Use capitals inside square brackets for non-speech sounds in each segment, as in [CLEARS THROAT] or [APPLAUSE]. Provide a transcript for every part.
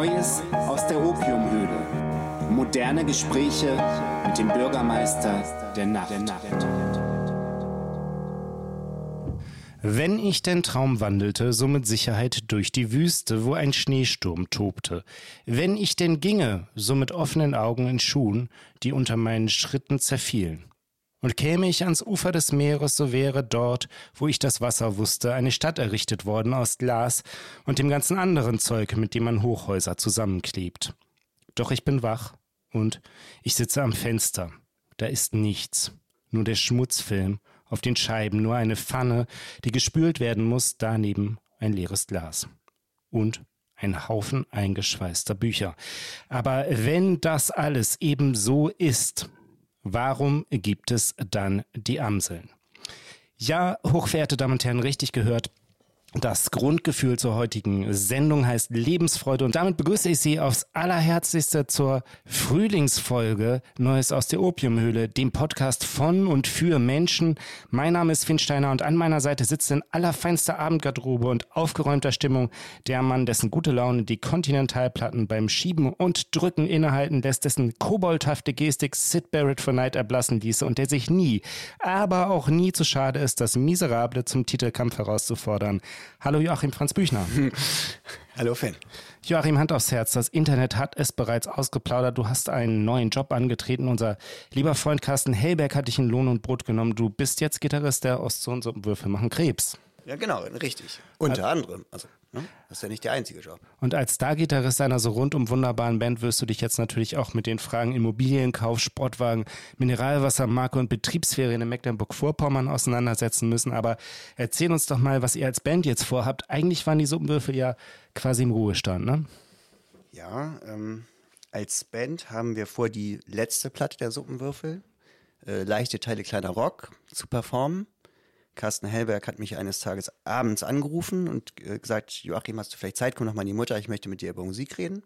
Neues aus der Opiumhöhle. Moderne Gespräche mit dem Bürgermeister der Nacht. Wenn ich den Traum wandelte, so mit Sicherheit durch die Wüste, wo ein Schneesturm tobte. Wenn ich denn ginge, so mit offenen Augen in Schuhen, die unter meinen Schritten zerfielen. Und käme ich ans Ufer des Meeres, so wäre dort, wo ich das Wasser wusste, eine Stadt errichtet worden aus Glas und dem ganzen anderen Zeug, mit dem man Hochhäuser zusammenklebt. Doch ich bin wach und ich sitze am Fenster. Da ist nichts, nur der Schmutzfilm auf den Scheiben, nur eine Pfanne, die gespült werden muss, daneben ein leeres Glas. Und ein Haufen eingeschweißter Bücher. Aber wenn das alles eben so ist, Warum gibt es dann die Amseln? Ja, hochverehrte Damen und Herren, richtig gehört. Das Grundgefühl zur heutigen Sendung heißt Lebensfreude und damit begrüße ich Sie aufs allerherzlichste zur Frühlingsfolge Neues aus der Opiumhöhle, dem Podcast von und für Menschen. Mein Name ist Finn Steiner und an meiner Seite sitzt in allerfeinster Abendgarderobe und aufgeräumter Stimmung der Mann, dessen gute Laune die Kontinentalplatten beim Schieben und Drücken innehalten lässt, dessen koboldhafte Gestik Sid Barrett for Night erblassen ließe und der sich nie, aber auch nie zu schade ist, das Miserable zum Titelkampf herauszufordern. Hallo Joachim Franz Büchner. [LAUGHS] Hallo Finn. Joachim, Hand aufs Herz. Das Internet hat es bereits ausgeplaudert. Du hast einen neuen Job angetreten. Unser lieber Freund Carsten Hellberg hat dich in Lohn und Brot genommen. Du bist jetzt Gitarrist der Ostsohn-Suppenwürfel machen Krebs. Ja, genau, richtig. Unter anderem. Also? Das ist ja nicht der einzige Job. Und als Star-Gitarrist einer so rundum wunderbaren Band wirst du dich jetzt natürlich auch mit den Fragen Immobilienkauf, Sportwagen, Mineralwasser, Marke und Betriebsferien in Mecklenburg-Vorpommern auseinandersetzen müssen. Aber erzähl uns doch mal, was ihr als Band jetzt vorhabt. Eigentlich waren die Suppenwürfel ja quasi im Ruhestand, ne? Ja, ähm, als Band haben wir vor, die letzte Platte der Suppenwürfel, äh, leichte Teile kleiner Rock, zu performen. Carsten Hellberg hat mich eines Tages abends angerufen und äh, gesagt, Joachim, hast du vielleicht Zeit, komm noch mal in die Mutter, ich möchte mit dir über Musik reden.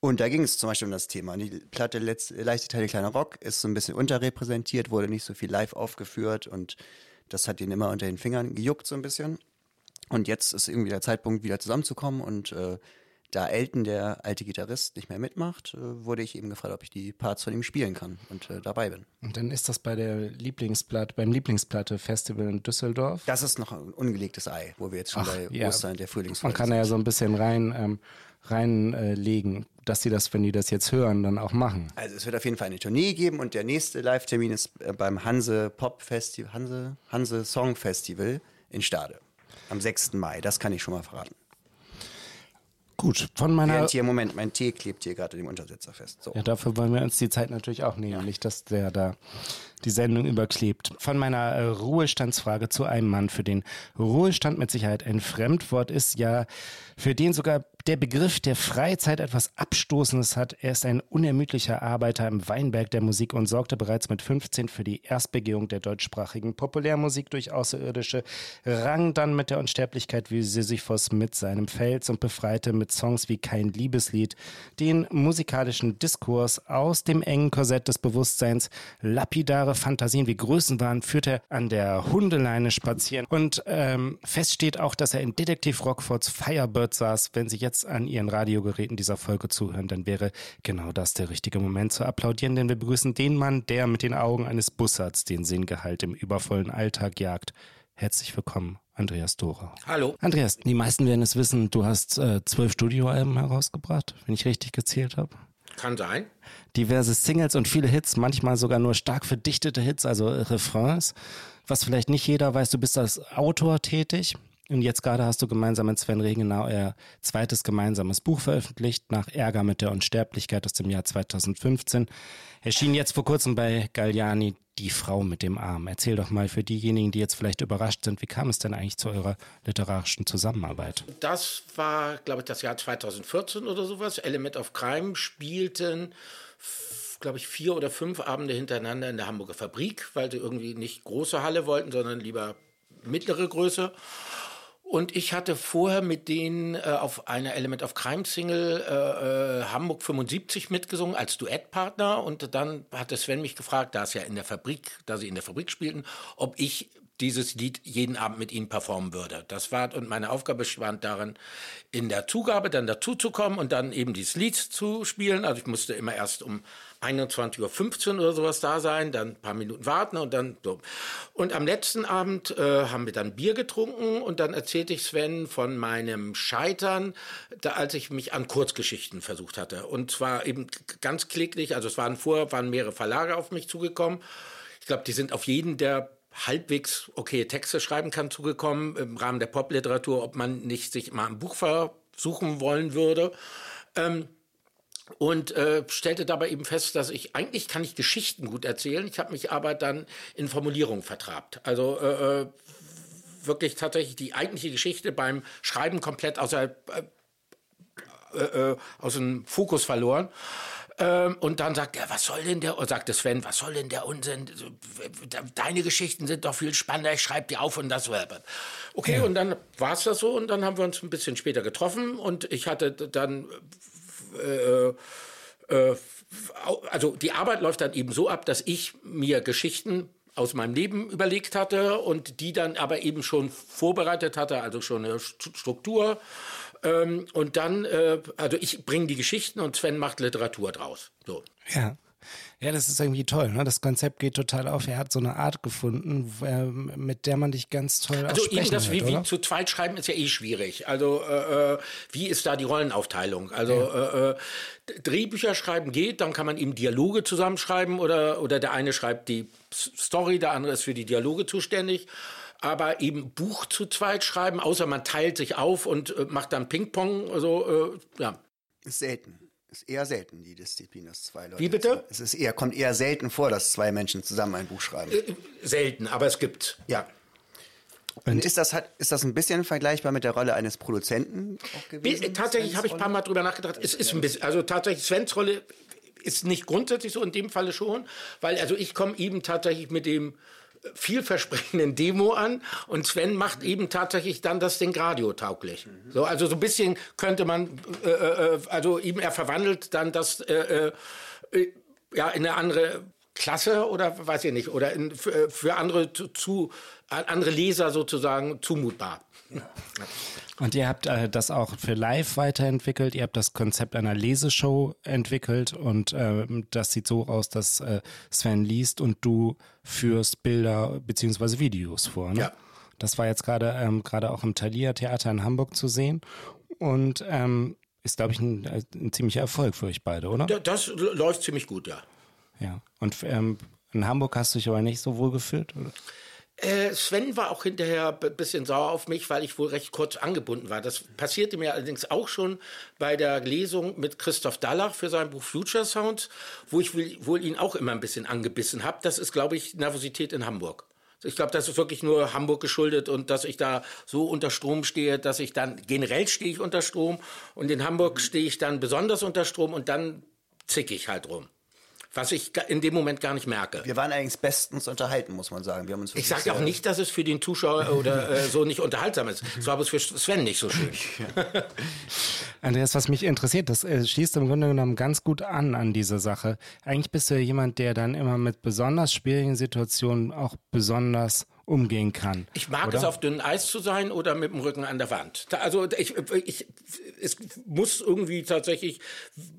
Und da ging es zum Beispiel um das Thema. Die Platte Letz Leichte Teile Kleiner Rock ist so ein bisschen unterrepräsentiert, wurde nicht so viel live aufgeführt und das hat ihn immer unter den Fingern gejuckt so ein bisschen. Und jetzt ist irgendwie der Zeitpunkt, wieder zusammenzukommen und äh, da Elton, der alte Gitarrist, nicht mehr mitmacht, äh, wurde ich eben gefragt, ob ich die Parts von ihm spielen kann und äh, dabei bin. Und dann ist das bei der Lieblingsplatte, beim Lieblingsplatte-Festival in Düsseldorf. Das ist noch ein ungelegtes Ei, wo wir jetzt schon Ach, bei ja. Ostern der Frühlingsfolge Man kann ja so ein bisschen rein ähm, reinlegen, äh, dass sie das, wenn die das jetzt hören, dann auch machen. Also es wird auf jeden Fall eine Tournee geben und der nächste Live-Termin ist äh, beim Hanse Pop Festival, Hanse, Hanse Song Festival in Stade. Am 6. Mai, das kann ich schon mal verraten. Gut, von meiner. Während hier, Moment, mein Tee klebt hier gerade dem Untersetzer fest. So. Ja, dafür wollen wir uns die Zeit natürlich auch nehmen, ja. nicht, dass der da die Sendung überklebt. Von meiner äh, Ruhestandsfrage zu einem Mann, für den Ruhestand mit Sicherheit ein Fremdwort ist, ja, für den sogar der Begriff der Freizeit etwas Abstoßendes hat. Er ist ein unermüdlicher Arbeiter im Weinberg der Musik und sorgte bereits mit 15 für die Erstbegehung der deutschsprachigen Populärmusik durch Außerirdische, rang dann mit der Unsterblichkeit wie Sisyphos mit seinem Fels und befreite mit Songs wie Kein Liebeslied den musikalischen Diskurs aus dem engen Korsett des Bewusstseins. Lapidare Fantasien wie Größenwahn führt er an der Hundeleine spazieren und ähm, fest steht auch, dass er in Detektiv Rockfords Firebird saß, wenn sie jetzt jetzt an Ihren Radiogeräten dieser Folge zuhören, dann wäre genau das der richtige Moment zu applaudieren, denn wir begrüßen den Mann, der mit den Augen eines Bussards den Sinngehalt im übervollen Alltag jagt. Herzlich willkommen, Andreas Dora. Hallo. Andreas, die meisten werden es wissen, du hast äh, zwölf Studioalben herausgebracht, wenn ich richtig gezählt habe. Kann sein. Diverse Singles und viele Hits, manchmal sogar nur stark verdichtete Hits, also Refrains. Was vielleicht nicht jeder weiß, du bist als Autor tätig. Und jetzt gerade hast du gemeinsam mit Sven Regenau ihr zweites gemeinsames Buch veröffentlicht, nach Ärger mit der Unsterblichkeit aus dem Jahr 2015. Erschien jetzt vor kurzem bei Galliani Die Frau mit dem Arm. Erzähl doch mal für diejenigen, die jetzt vielleicht überrascht sind, wie kam es denn eigentlich zu eurer literarischen Zusammenarbeit? Das war, glaube ich, das Jahr 2014 oder sowas. Element of Crime spielten glaube ich, vier oder fünf Abende hintereinander in der Hamburger Fabrik, weil sie irgendwie nicht große Halle wollten, sondern lieber mittlere Größe. Und ich hatte vorher mit denen äh, auf einer Element of Crime Single äh, äh, Hamburg 75 mitgesungen als Duettpartner. Und dann hatte Sven mich gefragt, da es ja in der Fabrik, da sie in der Fabrik spielten, ob ich dieses Lied jeden Abend mit ihnen performen würde. Das war, und meine Aufgabe bestand darin, in der Zugabe dann dazuzukommen und dann eben dieses Lied zu spielen. Also ich musste immer erst um 21.15 Uhr oder sowas da sein, dann ein paar Minuten warten und dann so. Und am letzten Abend äh, haben wir dann Bier getrunken und dann erzählte ich Sven von meinem Scheitern, da, als ich mich an Kurzgeschichten versucht hatte. Und zwar eben ganz kläglich, also es waren vorher, waren mehrere Verlage auf mich zugekommen. Ich glaube, die sind auf jeden der halbwegs okay Texte schreiben kann zugekommen im Rahmen der Popliteratur, ob man nicht sich mal ein Buch versuchen wollen würde. Ähm, und äh, stellte dabei eben fest, dass ich eigentlich kann ich Geschichten gut erzählen. Ich habe mich aber dann in Formulierungen vertrabt. Also äh, äh wirklich tatsächlich die eigentliche Geschichte beim Schreiben komplett außer, äh, äh, aus dem Fokus verloren. Ähm, und dann sagt er, was soll denn der, sagte Sven, was soll denn der Unsinn? Deine Geschichten sind doch viel spannender, ich schreibe die auf und das wird. Okay, ja. und dann war es das so und dann haben wir uns ein bisschen später getroffen und ich hatte dann äh, äh, also die Arbeit läuft dann eben so ab, dass ich mir Geschichten aus meinem Leben überlegt hatte und die dann aber eben schon vorbereitet hatte, also schon eine Struktur ähm, und dann, äh, also ich bringe die Geschichten und Sven macht Literatur draus. So. Ja. Ja, das ist irgendwie toll. Ne? Das Konzept geht total auf. Er hat so eine Art gefunden, äh, mit der man dich ganz toll Also eben das wie, wie, zu zweit schreiben ist ja eh schwierig. Also äh, äh, wie ist da die Rollenaufteilung? Also ja. äh, äh Drehbücher schreiben geht, dann kann man eben Dialoge zusammenschreiben oder, oder der eine schreibt die Story, der andere ist für die Dialoge zuständig aber eben Buch zu zweit schreiben, außer man teilt sich auf und äh, macht dann Ping-Pong, also äh, ja. Ist selten. Ist eher selten, die Disziplin, dass zwei Leute. Wie bitte? Es ist eher, kommt eher selten vor, dass zwei Menschen zusammen ein Buch schreiben. Äh, selten, aber es gibt. Ja. Und ist das, ist das ein bisschen vergleichbar mit der Rolle eines Produzenten auch gewesen? Tatsächlich habe ich ein paar Mal drüber nachgedacht. Es ist ein bisschen, also tatsächlich Svens Rolle ist nicht grundsätzlich so, in dem Falle schon, weil also ich komme eben tatsächlich mit dem vielversprechenden Demo an und Sven macht eben tatsächlich dann das Ding radiotauglich. Mhm. So, also so ein bisschen könnte man, äh, äh, also eben er verwandelt dann das äh, äh, ja in eine andere Klasse oder weiß ich nicht oder in, für, für andere zu andere Leser sozusagen zumutbar. Ja. [LAUGHS] Und ihr habt äh, das auch für live weiterentwickelt. Ihr habt das Konzept einer Leseshow entwickelt und äh, das sieht so aus, dass äh, Sven liest und du führst Bilder bzw. Videos vor. Ne? Ja. Das war jetzt gerade ähm, gerade auch im Thalia Theater in Hamburg zu sehen und ähm, ist, glaube ich, ein, ein, ziemlicher Erfolg für euch beide, oder? Das läuft ziemlich gut, ja. Ja. Und ähm, in Hamburg hast du dich aber nicht so wohl gefühlt, oder? Äh, Sven war auch hinterher ein bisschen sauer auf mich, weil ich wohl recht kurz angebunden war. Das passierte mir allerdings auch schon bei der Lesung mit Christoph Dallach für sein Buch Future Sounds, wo ich wohl ihn auch immer ein bisschen angebissen habe. Das ist, glaube ich, Nervosität in Hamburg. Ich glaube, das ist wirklich nur Hamburg geschuldet und dass ich da so unter Strom stehe, dass ich dann generell stehe ich unter Strom und in Hamburg stehe ich dann besonders unter Strom und dann zick ich halt rum was ich in dem Moment gar nicht merke. Wir waren eigentlich bestens unterhalten, muss man sagen. Wir haben uns ich sage auch nicht, dass es für den Zuschauer oder äh, so nicht unterhaltsam ist. So war es für Sven nicht so schön. [LAUGHS] Andreas, was mich interessiert, das äh, schließt im Grunde genommen ganz gut an an diese Sache. Eigentlich bist du ja jemand, der dann immer mit besonders schwierigen Situationen auch besonders umgehen kann. Ich mag oder? es, auf dünnem Eis zu sein oder mit dem Rücken an der Wand. Also ich, ich, es muss irgendwie tatsächlich,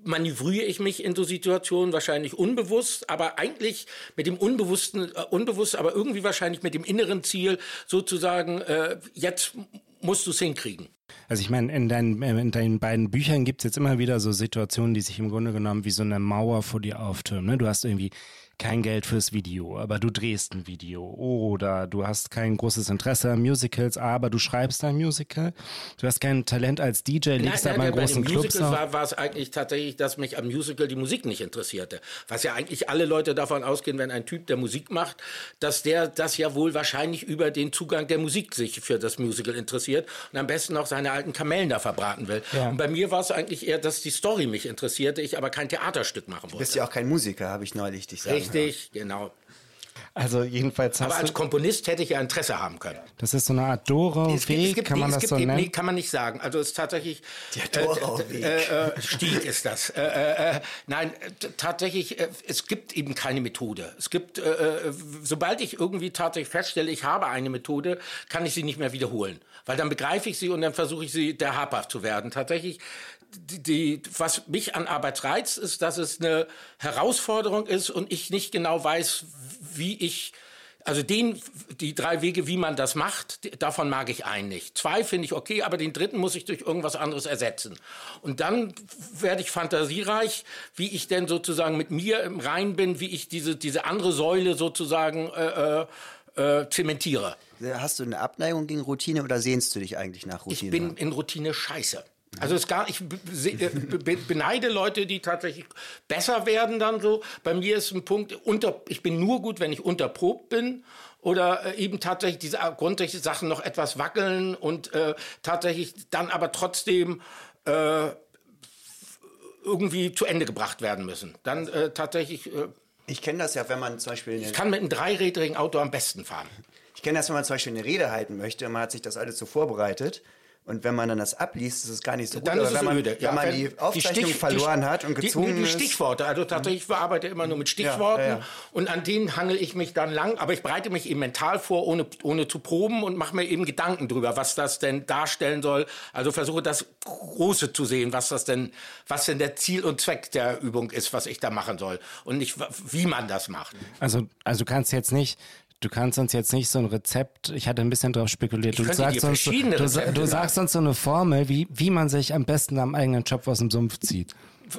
manövriere ich mich in so Situationen, wahrscheinlich unbewusst, aber eigentlich mit dem Unbewussten, äh, unbewusst, aber irgendwie wahrscheinlich mit dem inneren Ziel, sozusagen, äh, jetzt musst du es hinkriegen. Also ich meine, in deinen, in deinen beiden Büchern gibt es jetzt immer wieder so Situationen, die sich im Grunde genommen wie so eine Mauer vor dir auftürmen. Ne? Du hast irgendwie kein Geld fürs Video, aber du drehst ein Video. Oder du hast kein großes Interesse an Musicals, aber du schreibst ein Musical. Du hast kein Talent als DJ, legst da mal großen Clubs Musical war, war es eigentlich tatsächlich, dass mich am Musical die Musik nicht interessierte. Was ja eigentlich alle Leute davon ausgehen, wenn ein Typ, der Musik macht, dass der das ja wohl wahrscheinlich über den Zugang der Musik sich für das Musical interessiert und am besten auch seine alten Kamellen da verbraten will. Ja. Und bei mir war es eigentlich eher, dass die Story mich interessierte, ich aber kein Theaterstück machen wollte. Du bist ja auch kein Musiker, habe ich neulich dich sagen Richtig, genau. Also jedenfalls hast Aber als Komponist hätte ich ja Interesse haben können. das ist so eine Art Doro-Weg, kann man das es so gibt, nee, nennen? kann man nicht sagen. Also es ist tatsächlich Der Dorau-Weg. Äh, äh, Stieg ist das. Äh, äh, äh, nein, tatsächlich, äh, es gibt eben keine Methode. Es gibt, äh, äh, sobald ich irgendwie tatsächlich feststelle, ich habe eine Methode, kann ich sie nicht mehr wiederholen, weil dann begreife ich sie und dann versuche ich sie der habhaft zu werden. Tatsächlich. Die, die, was mich an Arbeit reizt, ist, dass es eine Herausforderung ist und ich nicht genau weiß, wie ich also den, die drei Wege, wie man das macht, davon mag ich einen nicht. Zwei finde ich okay, aber den dritten muss ich durch irgendwas anderes ersetzen. Und dann werde ich fantasiereich, wie ich denn sozusagen mit mir im Rein bin, wie ich diese, diese andere Säule sozusagen äh, äh, äh, zementiere. Hast du eine Abneigung gegen Routine oder sehnst du dich eigentlich nach Ich Routine? bin in Routine scheiße. Also es gar, ich äh, be- beneide Leute, die tatsächlich besser werden dann so. Bei mir ist ein Punkt, unter, ich bin nur gut, wenn ich unterprobt bin oder äh, eben tatsächlich diese grundsätzlichen Sachen noch etwas wackeln und äh, tatsächlich dann aber trotzdem äh, irgendwie zu Ende gebracht werden müssen. Dann äh, tatsächlich, äh, ich kenne das ja, wenn man zum Beispiel ich kann mit einem dreirädrigen Auto am besten fahren. ich kenne das, wenn man zum Beispiel eine Rede halten möchte, man hat sich das alles so vorbereitet. Und wenn man dann das abliest, ist es gar nicht so gut. Dann Aber ist es wenn man, öde. wenn man die Aufzeichnung Stich- verloren die- hat und die- gezwungen die, die. Stichworte, also tatsächlich, ich arbeite immer nur mit Stichworten Ja, ja, ja. und an denen hangel ich mich dann lang, aber ich bereite mich eben mental vor, ohne, ohne zu proben und mache mir eben Gedanken drüber, was das denn darstellen soll. Also versuche das Große zu sehen, was das denn, was denn der Ziel und Zweck der Übung ist, was ich da machen soll und nicht, wie man das macht. Also, also du kannst jetzt nicht, du kannst uns jetzt nicht so ein Rezept, ich hatte ein bisschen drauf spekuliert, du sagst, dir uns, du, du sagst uns so eine Formel, wie, wie man sich am besten am eigenen Job aus dem Sumpf zieht.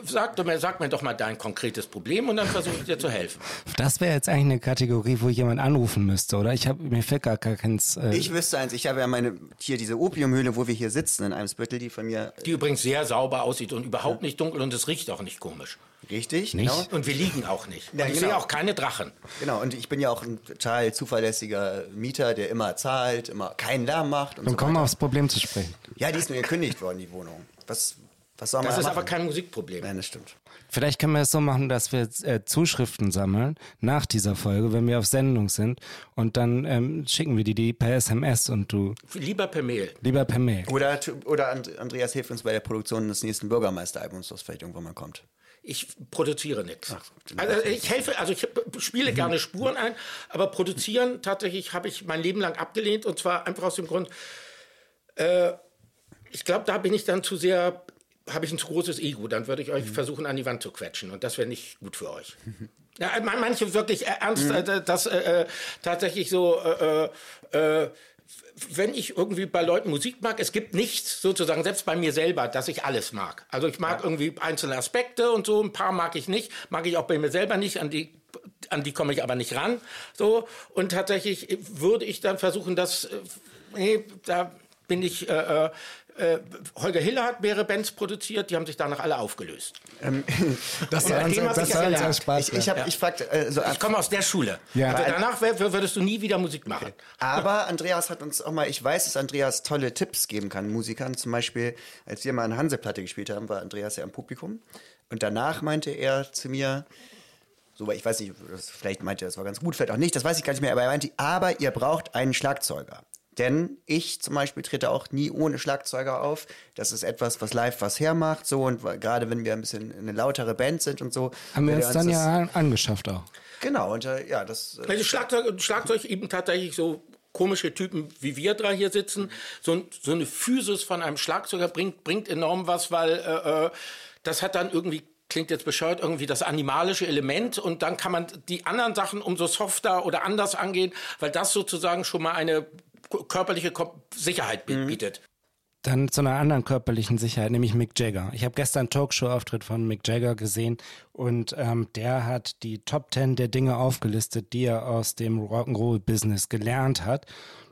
Sag, mir, sag mir doch mal dein konkretes Problem und dann versuche ich dir zu helfen. Das wäre jetzt eigentlich eine Kategorie, wo jemand anrufen müsste, oder? Ich habe mir fällt gar keins. Äh, Ich wüsste eins, ich habe ja meine, hier diese Opiumhöhle, wo wir hier sitzen in Eimsbüttel, die von mir Die übrigens sehr sauber aussieht und überhaupt nicht dunkel und es riecht auch nicht komisch. Richtig, Nicht? genau. Und wir liegen auch nicht. Ja, und ich genau. sehe auch keine Drachen. Genau, und ich bin ja auch ein total zuverlässiger Mieter, der immer zahlt, immer keinen Lärm macht und dann so kommen wir aufs Problem zu sprechen. Ja, die ist nur gekündigt worden, die Wohnung. Was, was soll man Das ist machen? aber kein Musikproblem. Nein, das stimmt. Vielleicht können wir es so machen, dass wir äh, Zuschriften sammeln nach dieser Folge, wenn wir auf Sendung sind. Und dann ähm, schicken wir die, die per SMS und du Lieber per Mail. lieber per Mail. Oder, oder And- Andreas hilft uns bei der Produktion des nächsten Bürgermeisteralbums, das vielleicht irgendwann mal kommt. Ich produziere nichts. Also ich helfe, also ich spiele gerne Spuren ein, aber produzieren tatsächlich habe ich mein Leben lang abgelehnt und zwar einfach aus dem Grund, äh, ich glaube, da bin ich dann zu sehr, habe ich ein zu großes Ego, dann würde ich euch versuchen an die Wand zu quetschen und das wäre nicht gut für euch. [LAUGHS] Ja, man- manche wirklich äh, ernst, äh, das äh, äh, tatsächlich so, äh, äh, wenn ich irgendwie bei Leuten Musik mag, es gibt nichts sozusagen, selbst bei mir selber, dass ich alles mag. Also ich mag irgendwie einzelne Aspekte und so, ein paar mag ich nicht, mag ich auch bei mir selber nicht, an die an die komme ich aber nicht ran. So und tatsächlich würde ich dann versuchen, dass äh, nee, da bin ich äh, äh, äh, Holger Hiller hat mehrere Bands produziert, die haben sich danach alle aufgelöst. [LAUGHS] Das Und soll an uns, das ich uns auch Spaß Ich, ich, hab, Ja. ich fragte, also, Ich komme aus der Schule. Ja. Also danach würdest du nie wieder Musik machen. aber Andreas hat uns auch mal, ich weiß, dass Andreas tolle Tipps geben kann, Musikern. Zum Beispiel, als wir mal eine Hanseplatte gespielt haben, war Andreas ja im Publikum. Und danach meinte er zu mir, so, ich weiß nicht, das, vielleicht meinte er, das war ganz gut, vielleicht auch nicht, das weiß ich gar nicht mehr, aber er meinte, aber ihr braucht einen Schlagzeuger. Denn ich zum Beispiel trete auch nie ohne Schlagzeuger auf. Das ist etwas, was live was hermacht, so und gerade wenn wir ein bisschen eine lautere Band sind und so. haben wir uns dann das- ja angeschafft auch. Genau, und äh, ja, das. Also Schlagzeug, Schlagzeug eben tatsächlich so komische Typen wie wir drei hier sitzen. So, so eine Physis von einem Schlagzeuger bringt, bringt enorm was, weil äh, äh, das hat dann irgendwie klingt jetzt bescheuert, irgendwie das animalische Element und dann kann man die anderen Sachen umso softer oder anders angehen, weil das sozusagen schon mal eine körperliche Sicherheit bi- bietet. Dann zu einer anderen körperlichen Sicherheit, nämlich Mick Jagger. Ich habe gestern einen Talkshow-Auftritt von Mick Jagger gesehen und ähm, der hat die Top Ten der Dinge aufgelistet, die er aus dem Rock'n'Roll-Business gelernt hat.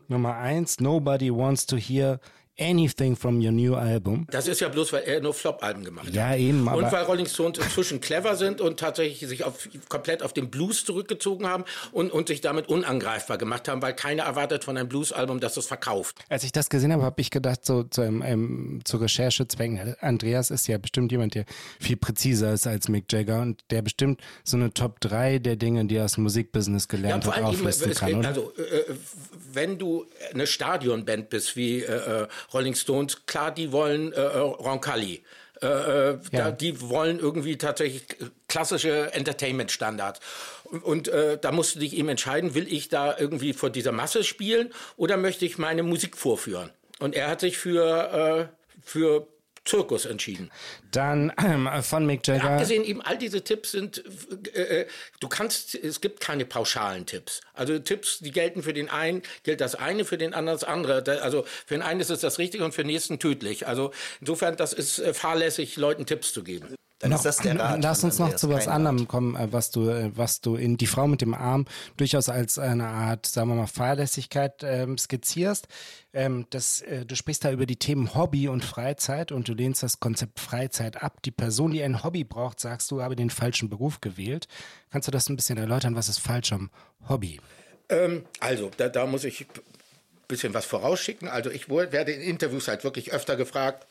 Nummer eins, nobody wants to hear anything from your new album. Das ist ja bloß, weil er nur Flop-Alben gemacht hat. Ja, eben, aber- Und weil Rolling Stones inzwischen clever sind und tatsächlich sich auf, komplett auf den Blues zurückgezogen haben und, und sich damit unangreifbar gemacht haben, weil keiner erwartet von einem Blues-Album, dass es verkauft. Als ich das gesehen habe, habe ich gedacht, so zu, ähm, ähm, zu Recherchezwecken, Andreas ist ja bestimmt jemand, der viel präziser ist als Mick Jagger und der bestimmt so eine Top 3 der Dinge, die er aus dem Musikbusiness gelernt hat, eben, auflisten kann, geht- also äh, wenn du eine Stadionband bist wie äh, äh, Rolling Stones, klar, die wollen äh, äh, Roncalli. Äh, äh, Ja. da, die wollen irgendwie tatsächlich klassische Entertainment-Standards. Und, und äh, da musst du dich eben entscheiden, will ich da irgendwie vor dieser Masse spielen oder möchte ich meine Musik vorführen? Und er hat sich für, äh, für Zirkus entschieden. Dann ähm, von Mick Jagger. Abgesehen eben, all diese Tipps sind, äh, äh, du kannst, es gibt keine pauschalen Tipps. Also Tipps, die gelten für den einen, gilt das eine, für den anderen das andere. Also für den einen ist es das Richtige und für den nächsten tödlich. Also insofern, das ist äh, fahrlässig, Leuten Tipps zu geben. Dann ist das der Rat. Lass uns noch zu was anderem Rat. kommen, äh, was du, äh, was du in Die Frau mit dem Arm durchaus als eine Art, sagen wir mal, Fahrlässigkeit ähm, skizzierst. Ähm, das, äh, du sprichst da über die Themen Hobby und Freizeit und du lehnst das Konzept Freizeit ab. Die Person, die ein Hobby braucht, sagst du, habe den falschen Beruf gewählt. Kannst du das ein bisschen erläutern? Was ist falsch am Hobby? Ähm, also, da, da muss ich ein bisschen was vorausschicken. Also ich werde in Interviews halt wirklich öfter gefragt,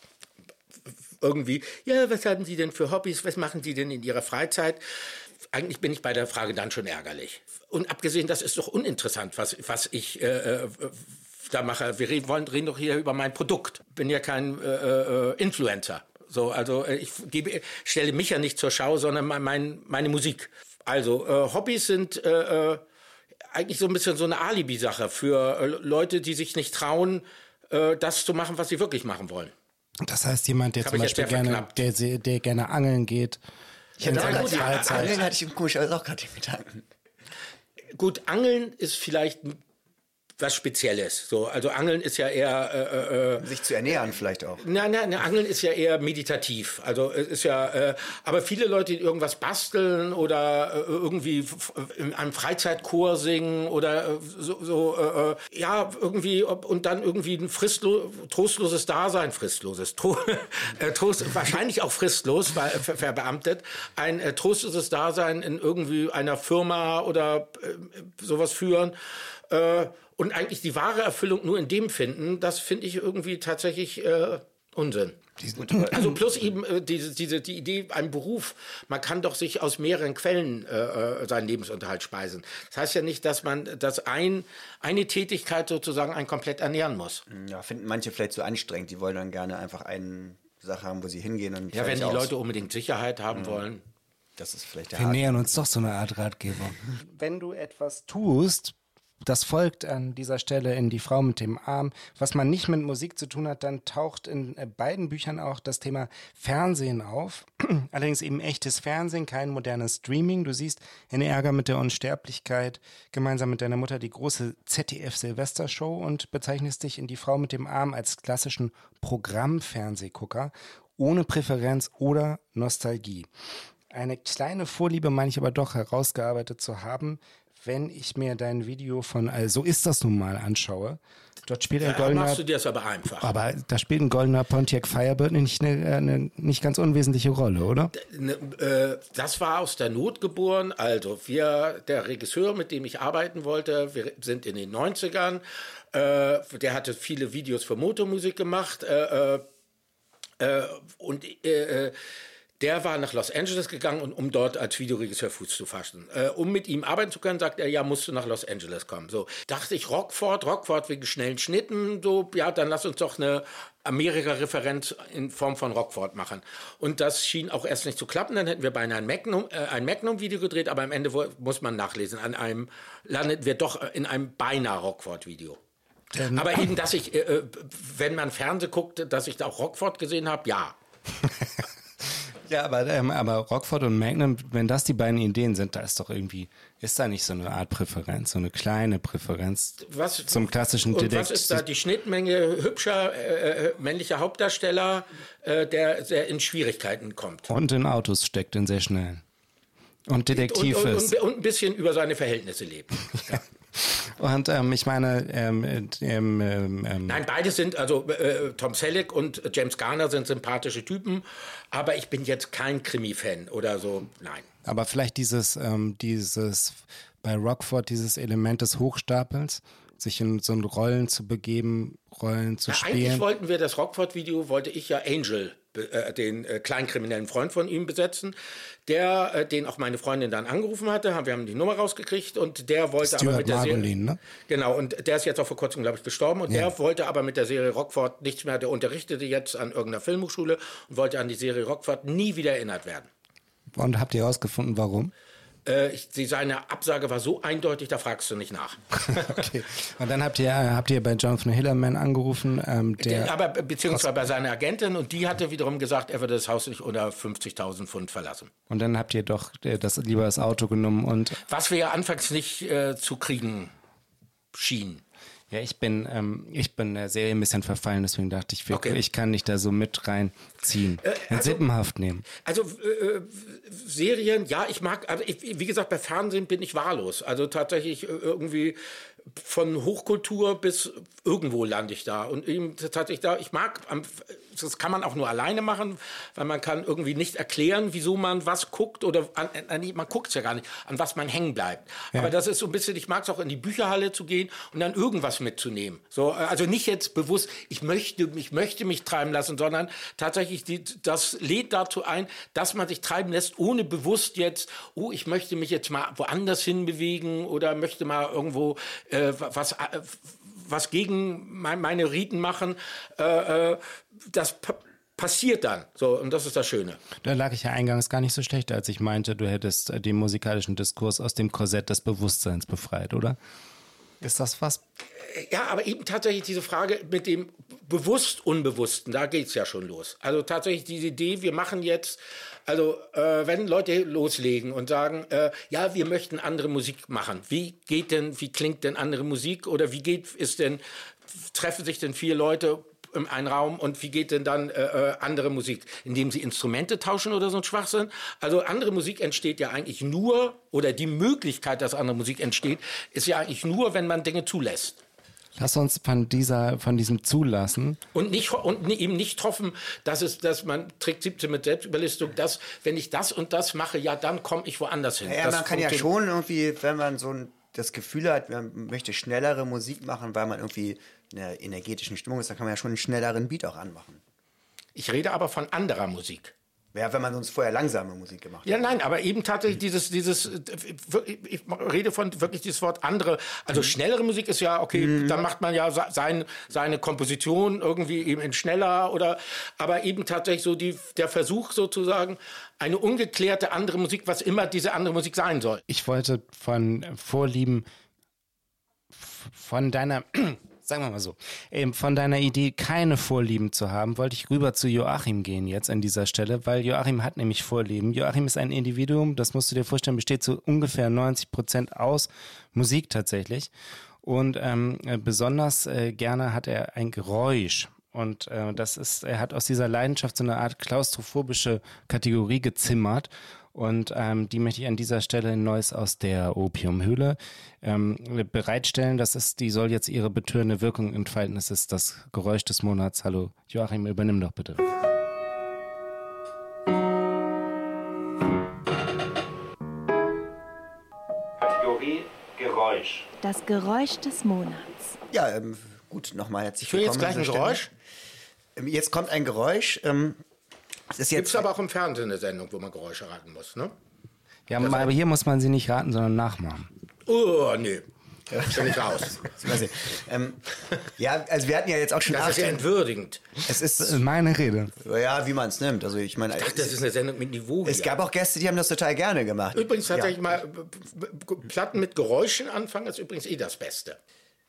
irgendwie, ja, was haben Sie denn für Hobbys, was machen Sie denn in Ihrer Freizeit? Eigentlich bin ich bei der Frage dann schon ärgerlich. Und abgesehen, das ist doch uninteressant, was, was ich äh, äh, da mache. Wir reden, wollen, reden doch hier über mein Produkt. Bin ja kein äh, äh, Influencer. So, also äh, ich gebe, stelle mich ja nicht zur Schau, sondern mein, mein, meine Musik. Also äh, Hobbys sind äh, eigentlich so ein bisschen so eine Alibi-Sache für Leute, die sich nicht trauen, das zu machen, was sie wirklich machen wollen. Das heißt, jemand, der Hab zum Beispiel gerne, der, der gerne angeln geht. Ich hatte in auch seiner gerade. Angeln hatte ich im komischerweise auch gerade den Gedanken. Gut, Angeln ist vielleicht was Spezielles. So, also Angeln ist ja eher äh, äh, Sich zu ernähren vielleicht auch. Nein, nein, Angeln ist ja eher meditativ. Also es ist ja, äh, aber viele Leute, die irgendwas basteln oder äh, irgendwie in einem Freizeitchor singen oder äh, so, so äh, äh, ja, irgendwie ob, und dann irgendwie ein fristlo trostloses Dasein, fristloses, tro [LAUGHS] äh, trost, wahrscheinlich auch fristlos, weil äh, ver verbeamtet, ein äh, trostloses Dasein in irgendwie einer Firma oder äh, sowas führen. Äh, und eigentlich die wahre Erfüllung nur in dem finden, das finde ich irgendwie tatsächlich äh, Unsinn. Also plus eben äh, diese, diese die Idee, ein Beruf, man kann doch sich aus mehreren Quellen äh, äh, seinen Lebensunterhalt speisen. Das heißt ja nicht, dass man dass ein, eine Tätigkeit sozusagen einen komplett ernähren muss. Ja, finden manche vielleicht so anstrengend. Die wollen dann gerne einfach eine Sache haben, wo sie hingehen. Und Ja, wenn die aus. Leute unbedingt Sicherheit haben wollen. Das ist vielleicht der Wir Haken. nähern uns doch so eine Art Ratgeber. Wenn du etwas tust, das folgt an dieser Stelle in Die Frau mit dem Arm, was man nicht mit Musik zu tun hat, dann taucht in äh, beiden Büchern auch das Thema Fernsehen auf. [CLEARS THROAT] Allerdings eben echtes Fernsehen, kein modernes Streaming. Du siehst in Ärger mit der Unsterblichkeit gemeinsam mit deiner Mutter die große ZDF-Silvestershow und bezeichnest dich in Die Frau mit dem Arm als klassischen Programmfernsehgucker ohne Präferenz oder Nostalgie. Eine kleine Vorliebe meine ich aber doch herausgearbeitet zu haben, wenn ich mir dein Video von Also ist das nun mal anschaue. Dort spielt ein Da goldener, machst du dir das aber einfach. aber da spielt ein goldener Pontiac Firebird nicht eine, eine nicht ganz unwesentliche Rolle, oder? Ne, äh, das war aus der Not geboren. Also wir, der Regisseur, mit dem ich arbeiten wollte, wir sind in den 90ern. Äh, der hatte viele Videos für Motormusik gemacht. Äh, und äh, der war nach Los Angeles gegangen, um dort als Videoregisseur Fuß zu fassen. Äh, um mit ihm arbeiten zu können, sagt er, ja, musst du nach Los Angeles kommen. So dachte ich, Rockford, Rockford wegen schnellen Schnitten, so, ja, dann lass uns doch eine Amerika-Referenz in Form von Rockford machen. Und das schien auch erst nicht zu klappen. Dann hätten wir beinahe ein Magnum, äh, Magnum-Video gedreht, aber am Ende muss man nachlesen. An einem landeten wir doch in einem beinahe Rockford-Video. Aber eben, dass ich, äh, äh, wenn man Fernsehen guckt, dass ich da auch Rockford gesehen habe, ja. [LAUGHS] Ja, aber, ähm, aber Rockford und Magnum, wenn das die beiden Ideen sind, da ist doch irgendwie, ist da nicht so eine Art Präferenz, so eine kleine Präferenz Was, zum klassischen und Detektiv? was ist da die Schnittmenge hübscher äh, äh, männlicher Hauptdarsteller, äh, der, der in Schwierigkeiten kommt? Und in Autos steckt, in sehr schnellen. Und Und, Detektiv und, ist. und, und ein bisschen über seine Verhältnisse lebt. [LAUGHS] Ja. Und ähm, ich meine, ähm, ähm, ähm, ähm, Nein, beide sind, also äh, Tom Selleck und James Garner sind sympathische Typen, aber ich bin jetzt kein Krimi-Fan oder so, nein. aber vielleicht dieses, ähm, dieses bei Rockford dieses Element des Hochstapels, sich in so Rollen zu begeben, Rollen zu Ja, eigentlich spielen. wollten wir das Rockford-Video, wollte ich ja Angel, äh, den äh, kleinkriminellen Freund von ihm besetzen, der, äh, den auch meine Freundin dann angerufen hatte, haben, wir haben die Nummer rausgekriegt und der wollte aber Stuart mit der Serie... Margolin, ne? Genau, und der ist jetzt auch vor kurzem, glaube ich, gestorben und Ja. der wollte aber mit der Serie Rockford nichts mehr, der unterrichtete jetzt an irgendeiner Filmhochschule und wollte an die Serie Rockford nie wieder erinnert werden. Und habt ihr herausgefunden, warum? Äh, ich, seine Absage war so eindeutig, da fragst du nicht nach. [LAUGHS] Okay. Und dann habt ihr, habt ihr bei Jonathan Hillerman angerufen, ähm, der, aber be- beziehungsweise bei seiner Agentin und die hatte wiederum gesagt, er würde das Haus nicht unter 50.000 Pfund verlassen. und dann habt ihr doch äh, das lieber das Auto genommen und Was wir ja anfangs nicht äh, zu kriegen schien. Ja, ich bin, ähm, ich bin der Serie ein bisschen verfallen, deswegen dachte ich, Okay. ich kann dich da so mit reinziehen. In Sippenhaft nehmen. Also äh, Serien, ja, ich mag, also ich, wie gesagt, bei Fernsehen bin ich wahllos. Also tatsächlich äh, irgendwie von Hochkultur bis irgendwo lande ich da. Und eben tatsächlich da, ich mag, am- das kann man auch nur alleine machen, weil man kann irgendwie nicht erklären, wieso man was guckt oder an, an, man guckt es ja gar nicht, an was man hängen bleibt. Aber das ist so ein bisschen, ich mag es auch in die Bücherhalle zu gehen und dann irgendwas mitzunehmen. So, äh, also nicht jetzt bewusst, ich möchte, ich möchte mich treiben lassen, sondern tatsächlich, die, das lädt dazu ein, dass man sich treiben lässt, ohne bewusst jetzt, oh, ich möchte mich jetzt mal woanders hinbewegen oder möchte mal irgendwo äh, was, äh, was gegen mein, meine Riten machen. Äh, äh, das pa passiert dann. So, und das ist das Schöne. Da lag ich ja eingangs gar nicht so schlecht, als ich meinte, du hättest den musikalischen Diskurs aus dem Korsett des Bewusstseins befreit, oder? Ist das was? Ja, aber eben tatsächlich diese Frage mit dem bewusst Unbewussten, da geht's ja schon los. Also tatsächlich diese Idee, wir machen jetzt, also äh, wenn Leute loslegen und sagen, äh, ja, wir möchten andere Musik machen, wie geht denn, wie klingt denn andere Musik oder wie geht, ist denn, treffen sich denn vier Leute einen Raum und wie geht denn dann äh, äh, andere Musik? Indem sie Instrumente tauschen oder so ein Schwachsinn? Also andere Musik entsteht ja eigentlich nur, oder die Möglichkeit, dass andere Musik entsteht, ist ja eigentlich nur, wenn man Dinge zulässt. Lass uns von dieser, von diesem Zulassen. Und, nicht, und eben nicht hoffen, dass, es, dass man Trick 17 mit Selbstüberlistung, dass wenn ich das und das mache, ja, dann komme ich woanders hin. Ja, das man kann ja schon irgendwie, wenn man so ein, das Gefühl hat, man möchte schnellere Musik machen, weil man irgendwie in einer energetischen Stimmung ist, dann kann man ja schon einen schnelleren Beat auch anmachen. Ich rede aber von anderer Musik. Ja, wenn man sonst vorher langsame Musik gemacht hat. Ja, nein, aber eben tatsächlich dieses, dieses, äh, ich rede von wirklich dieses Wort andere, also schnellere Musik ist ja, okay, dann macht man ja se- sein, seine Komposition irgendwie eben in schneller oder, aber eben tatsächlich so die, der Versuch sozusagen, eine ungeklärte andere Musik, was immer diese andere Musik sein soll. Ich wollte von Vorlieben, von deiner, sagen wir mal so, ähm, von deiner Idee, keine Vorlieben zu haben, wollte ich rüber zu Joachim gehen jetzt an dieser Stelle, weil Joachim hat nämlich Vorlieben. Joachim ist ein Individuum, das musst du dir vorstellen, besteht zu ungefähr 90 Prozent aus Musik tatsächlich. Und ähm, äh, besonders äh, gerne hat er ein Geräusch. Und äh, das ist, er hat aus dieser Leidenschaft so eine Art klaustrophobische Kategorie gezimmert. Und ähm, die möchte ich an dieser Stelle Neues aus der Opiumhöhle ähm, bereitstellen. Das ist, die soll jetzt ihre betörende Wirkung entfalten. Das ist das Geräusch des Monats. Hallo, Joachim, übernimm doch bitte. Kategorie Geräusch. Das Geräusch des Monats. Ja, ähm, gut, nochmal herzlich Ich will jetzt willkommen. gleich ein Geräusch. Stelle. Ähm, Jetzt kommt ein Geräusch. Ähm, Gibt es aber auch im Fernsehen eine Sendung, wo man Geräusche raten muss, ne? Ja, aber hier muss man sie nicht raten, sondern nachmachen. Oh, nee. Bin ich raus. [LAUGHS] Ich. Ähm, ja, also wir hatten ja jetzt auch schon Das ist ja 18 entwürdigend. Es ist, Das ist meine Rede. ja, wie man es nimmt. Also ich meine, Ach, das ist eine Sendung mit Niveau es hier. gab auch Gäste, die haben das total gerne gemacht. Übrigens ja. tatsächlich mal b- b- b- Platten mit Geräuschen anfangen, ist übrigens eh das Beste.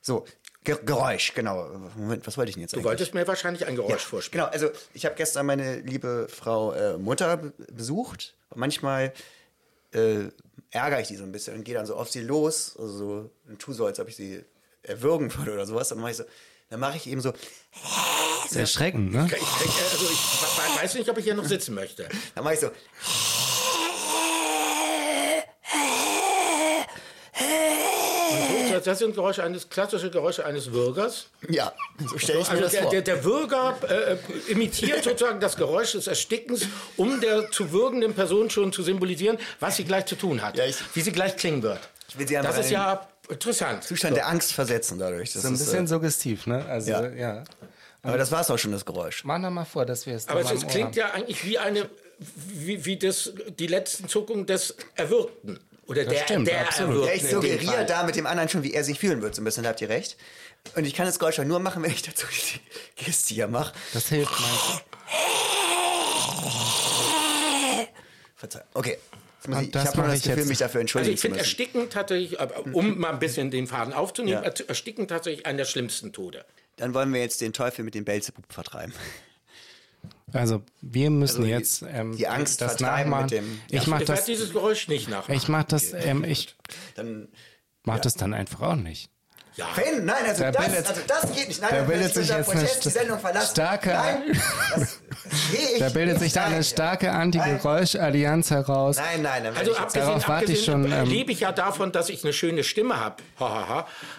So, Ge Geräusch, genau. Moment, was wollte ich denn jetzt Du eigentlich? wolltest mir wahrscheinlich ein Geräusch vorspielen. Genau, also ich habe gestern meine liebe Frau äh, Mutter be- besucht. Und manchmal äh, ärgere ich die so ein bisschen und gehe dann so auf sie los, also so, und tu so, als ob ich sie erwürgen würde oder sowas. Dann mache ich so, dann mache ich eben so, Das ist erschreckend, ne? Ich, krieg- also ich we- weiß nicht, ob ich hier noch sitzen möchte. dann mache ich so, Und so das, das sind Geräusche eines, klassische Geräusche eines Bürgers. Ja, so stelle ich mir Also das der, vor. der, der Bürger äh, imitiert sozusagen das Geräusch des Erstickens, um der zu würgenden Person schon zu symbolisieren, was sie gleich zu tun hat, Ja, ich- wie sie gleich klingen wird. Ich will sie einfach Das ist ja interessant. Zustand der Angst versetzen dadurch. Das So ein ist, bisschen äh, suggestiv, ne? Also, Ja. ja. aber das war es auch schon, das Geräusch. Mach doch mal vor, dass wir es Aber doch es, klingt haben. ja eigentlich wie eine, wie, wie das, die letzten Zuckungen des Erwürgten. Oder der, stimmt, der absolut. Ja, ich suggeriere da mit dem anderen schon, wie er sich fühlen wird, so ein bisschen, da habt ihr recht. Und ich kann das Geräusch nur machen, [LAUGHS] wenn ich dazu die Geste hier mache. Das hilft meinst Verzeihung. Okay. Ich ich das habe das ich Gefühl, jetzt- mich dafür Also entschuldigen ich finde. Ersticken tatsächlich, um [LAUGHS] mal ein bisschen den Faden aufzunehmen, Ja. Ersticken tatsächlich einer der schlimmsten Tode. Dann wollen wir jetzt den Teufel mit dem Belzebub vertreiben. Also, wir müssen Also die- jetzt ähm, die Angst das nachmachen. mit dem- ich mach Ich werde das, dieses Geräusch nicht nachmachen. ich mach das, ähm, ich Dann. mach das dann einfach auch nicht. Ja. Fan, nein, also Da das, bildet- also das geht nicht. Nein, da bildet sich jetzt eine die Sendung verlassen. starke- Nein, das, das [LAUGHS] Da bildet sich da eine ein. starke Anti-Geräusch-Allianz heraus. Nein, nein, dann Also ich jetzt, abgesehen, Darauf warte ich abgesehen schon, ähm, lebe ich ja davon, dass ich eine schöne Stimme habe.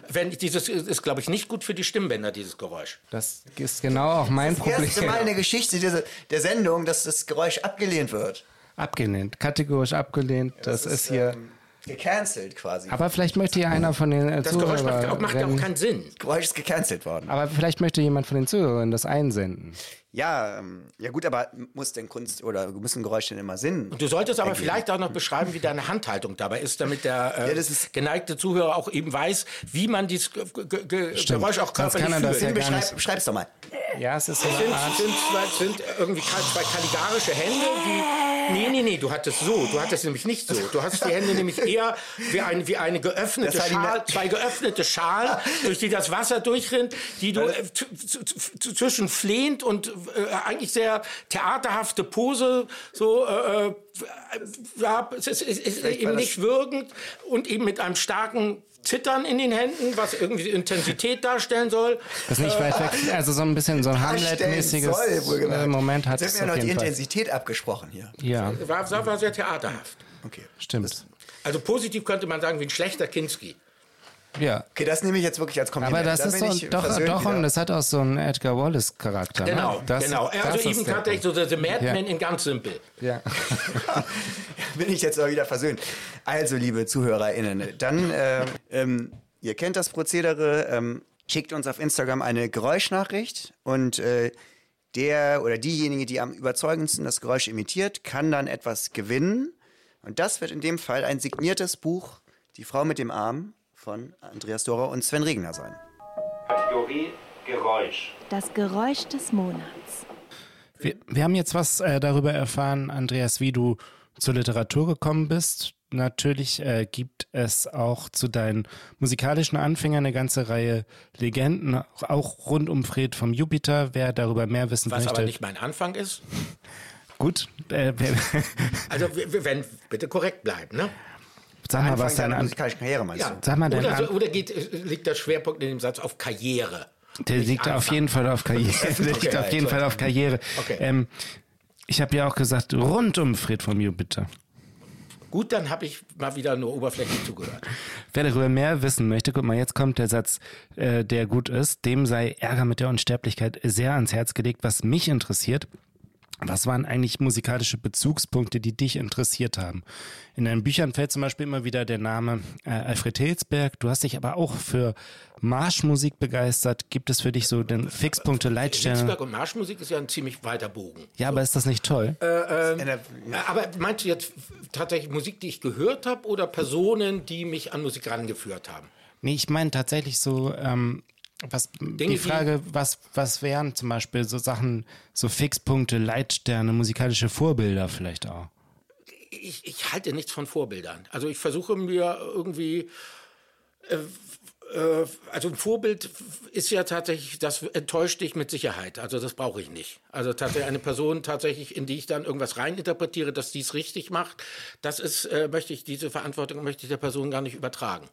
Wenn dieses ist, glaube ich, nicht gut für die Stimmbänder, dieses Geräusch. Das ist genau auch mein das erste Mal in Problem. der Geschichte dieser, der Sendung, dass das Geräusch abgelehnt wird. Abgelehnt, kategorisch abgelehnt. Das, ist hier. ähm, gecancelt quasi. Aber vielleicht möchte ja einer von den äh, Das Geräusch macht, auch- macht ja auch Zuhörern. keinen Sinn. Geräusch ist gecancelt worden. Aber vielleicht möchte jemand von den Zuhörern das einsenden. Ja, ähm, ja gut, aber muss denn Kunst oder müssen Geräusche denn immer Sinn? Du solltest aber vielleicht auch noch beschreiben, wie deine Handhaltung dabei ist, damit der äh, Ja, das ist- geneigte Zuhörer auch eben weiß, wie man dieses. Geräusch auch körperlich kann er das fühlt. ja Beschreib, beschreib's doch mal. Ja, es ist so sind, sind, zwei, sind irgendwie zwei kaligarische Hände, die. Nee, nee, nee, du hattest so. Du hattest nämlich nicht so. Du hast die Hände nämlich eher wie, ein, wie eine geöffnete Das war die Schal, Ne- zwei geöffnete Schalen, [LAUGHS] durch die das Wasser durchrinnt, die du äh, z- z- zwischen flehend und äh, eigentlich sehr theaterhafte Pose so. Äh, äh, ja, es ist, es ist eben nicht würgend und eben mit einem starken Zittern in den Händen, was irgendwie Intensität darstellen soll. Das ist nicht weit weg. Also so ein bisschen so ein Hamlet-mäßiges äh, Moment hat es haben wir auf noch die Fall. Intensität abgesprochen hier. Ja, War, war, war sehr theaterhaft. Okay. stimmt. Also positiv könnte man sagen, wie ein schlechter Kinski. Ja. Okay, das nehme ich jetzt wirklich als Kompliment. Aber das Da ist so, doch, doch, und das hat auch so einen Edgar Wallace-Charakter. Genau, ne? das, genau. das Also ist eben tatsächlich so. The Madman Ja. in ganz simpel. Ja. [LAUGHS] bin ich jetzt auch wieder versöhnt. Also, liebe ZuhörerInnen, dann, äh, ähm, ihr kennt das Prozedere, ähm, schickt uns auf Instagram eine Geräuschnachricht und äh, der oder diejenige, die am überzeugendsten das Geräusch imitiert, kann dann etwas gewinnen. Und das wird in dem Fall ein signiertes Buch Die Frau mit dem Arm von Andreas Dorer und Sven Regner sein. Kategorie Geräusch. Das Geräusch des Monats. Wir, wir haben jetzt was äh, darüber erfahren, Andreas, wie du zur Literatur gekommen bist. Natürlich äh, gibt es auch zu deinen musikalischen Anfängern eine ganze Reihe Legenden, auch rund um Fred vom Jupiter. Wer darüber mehr wissen Was möchte, aber nicht mein Anfang ist. gut. Äh, Also wenn bitte korrekt bleiben, ne? Sag mal, Anfang was deine musikalischen Karriere meinst du? Sag mal, dein Oder, so, oder geht, liegt der Schwerpunkt in dem Satz auf Karriere? Der liegt auf Anfang. jeden Fall auf Karriere. [LAUGHS] Der liegt Okay, auf jeden Fall auf Karriere. Okay. Ähm, ich habe ja auch gesagt, rund um Fred vom Jupiter. Gut, dann habe ich mal wieder nur oberflächlich zugehört. [LAUGHS] Wer darüber mehr wissen möchte, guck mal, jetzt kommt der Satz, äh, der gut ist. Dem sei Ärger mit der Unsterblichkeit sehr ans Herz gelegt. Was mich interessiert, was waren eigentlich musikalische Bezugspunkte, die dich interessiert haben? In deinen Büchern fällt zum Beispiel immer wieder der Name äh, Alfred Hilsberg. Du hast dich aber auch für Marschmusik begeistert. Gibt es für dich so den Fixpunkte, Leitsterne? Hitzberg und Marschmusik ist ja ein ziemlich weiter Bogen. Ja, aber ist das nicht toll? Äh, Aber meinst du jetzt tatsächlich Musik, die ich gehört habe oder Personen, die mich an Musik rangeführt haben? Nee, ich meine tatsächlich so, ähm, was, die die- Frage, was, was wären zum Beispiel so Sachen, so Fixpunkte, Leitsterne, musikalische Vorbilder vielleicht auch? ich, ich halte nichts von Vorbildern. Also ich versuche mir irgendwie, äh, also ein Vorbild ist ja tatsächlich, das enttäuscht dich mit Sicherheit. Also das brauche ich nicht. Also tatsächlich eine Person tatsächlich, in die ich dann irgendwas reininterpretiere, dass die es richtig macht, das ist, äh, möchte ich, diese Verantwortung möchte ich der Person gar nicht übertragen.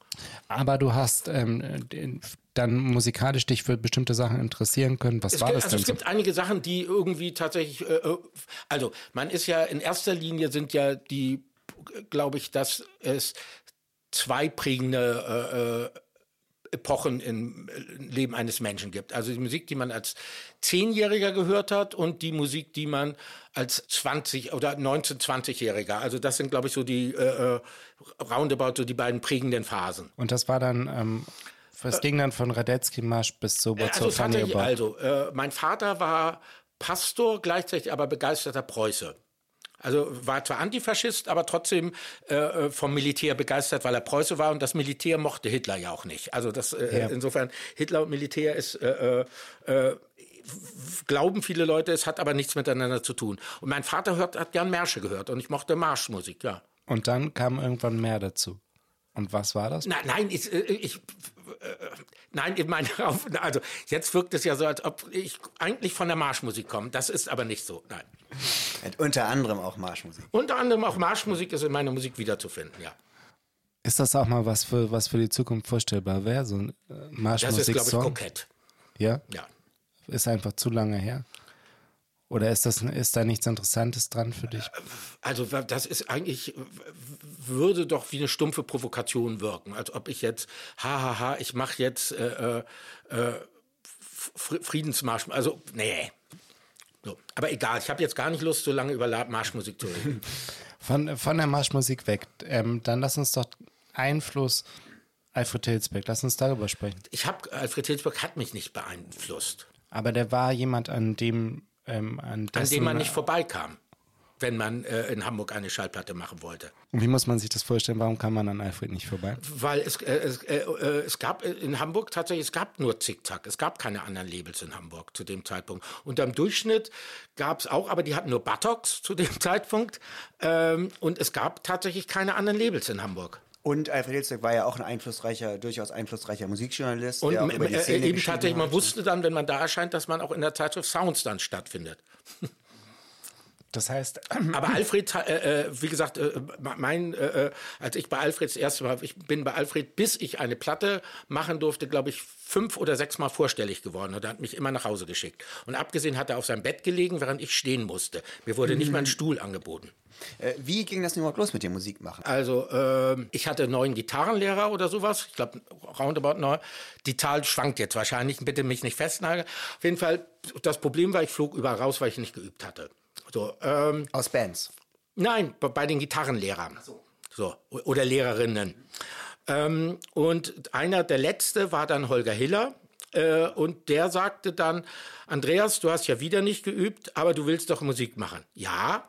Aber du hast ähm, den, dann musikalisch dich für bestimmte Sachen interessieren können. Was Es war gibt, das also denn es so? gibt einige Sachen, die irgendwie tatsächlich, äh, äh, also man ist ja in erster Linie sind ja die, glaube ich, dass es zwei prägende äh, äh, Epochen im Leben eines Menschen gibt. Also die Musik, die man als Zehnjähriger gehört hat und die Musik, die man als 20 oder 19, 20-Jähriger. Also das sind, glaube ich, so die äh, äh, roundabout so die beiden prägenden Phasen. Und das war dann, ähm, was ging dann von Radetzky Marsch bis zu Äh, Also, tatsächlich, also äh, mein Vater war Pastor, gleichzeitig aber begeisterter Preuße. Also war zwar Antifaschist, aber trotzdem äh, äh, vom Militär begeistert, weil er Preuße war und das Militär mochte Hitler ja auch nicht. Also das äh, Ja. insofern Hitler und Militär ist äh, äh, äh, glauben viele Leute, es hat aber nichts miteinander zu tun. Und mein Vater hört, hat gern Märsche gehört und ich mochte Marschmusik, ja. Und dann kam irgendwann mehr dazu. Und was war das? Nein, nein, ich, äh, ich äh, nein, ich meine, [LAUGHS] also jetzt wirkt es ja so, als ob ich eigentlich von der Marschmusik komme. Das ist aber nicht so, nein. Hat unter anderem auch Marschmusik. Unter anderem auch Marschmusik ist in meiner Musik wiederzufinden, ja. Ist das auch mal was für, was für die Zukunft vorstellbar wäre? So ein äh, Das ist, glaube ich, Marschmusik-Song? kokett. Ja? Ja. Ist einfach zu lange her? Oder ist, das, ist da nichts Interessantes dran für dich? Also das ist eigentlich, würde doch wie eine stumpfe Provokation wirken. Als ob ich jetzt, hahaha, ich mache jetzt äh, äh, äh, Friedensmarsch. Also, nee. So. Aber egal, ich habe jetzt gar nicht Lust, so lange über Marschmusik zu reden. [LAUGHS] Von, von der Marschmusik weg. Ähm, dann lass uns doch Einfluss Alfred Hilsbeck, lass uns darüber sprechen. Ich habe, Alfred Hilsberg hat mich nicht beeinflusst, Aber der war jemand, an dem, ähm, an, an dessen, dem man nicht vorbeikam, wenn man äh, in Hamburg eine Schallplatte machen wollte. Und Wie muss man sich das vorstellen? Warum kann man an Alfred nicht vorbei? Weil es, äh, es, äh, äh, es gab in Hamburg tatsächlich, es gab nur Zickzack. Es gab keine anderen Labels in Hamburg zu dem Zeitpunkt. Und am Durchschnitt gab es auch, aber die hatten nur Buttocks zu dem [LAUGHS] Zeitpunkt. Ähm, und es gab tatsächlich keine anderen Labels in Hamburg. Und Alfred Hilzberg war ja auch ein einflussreicher, durchaus einflussreicher Musikjournalist. Und der auch über die äh, Szene eben tatsächlich, man hat. wusste dann, wenn man da erscheint, dass man auch in der Zeitschrift Sounds dann stattfindet. [LAUGHS] Das heißt, [CLEARS THROAT] Aber Alfred, äh, äh, wie gesagt, äh, mein, äh, äh, als ich bei Alfred das erste Mal, ich bin bei Alfred, bis ich eine Platte machen durfte, glaube ich, fünf oder sechs Mal vorstellig geworden und er hat mich immer nach Hause geschickt. Und abgesehen hat er auf seinem Bett gelegen, während ich stehen musste. Mir wurde nicht mal ein Stuhl angeboten. Äh, wie ging das denn überhaupt los mit dem Musikmachen? Also, ähm, ich hatte einen neuen Gitarrenlehrer oder sowas. Ich glaube, roundabout neu. Die Zahl schwankt jetzt wahrscheinlich. Bitte mich nicht festnageln. Auf jeden Fall, das Problem war, ich flog überall raus, weil ich nicht geübt hatte. So, ähm, Aus Bands. Nein, bei- den Gitarrenlehrern. So. o- Oder Lehrerinnen. Ähm, und einer, der letzte, war dann Holger Hiller. Äh, und der sagte dann, Andreas, du hast ja wieder nicht geübt, aber du willst doch Musik machen. Ja.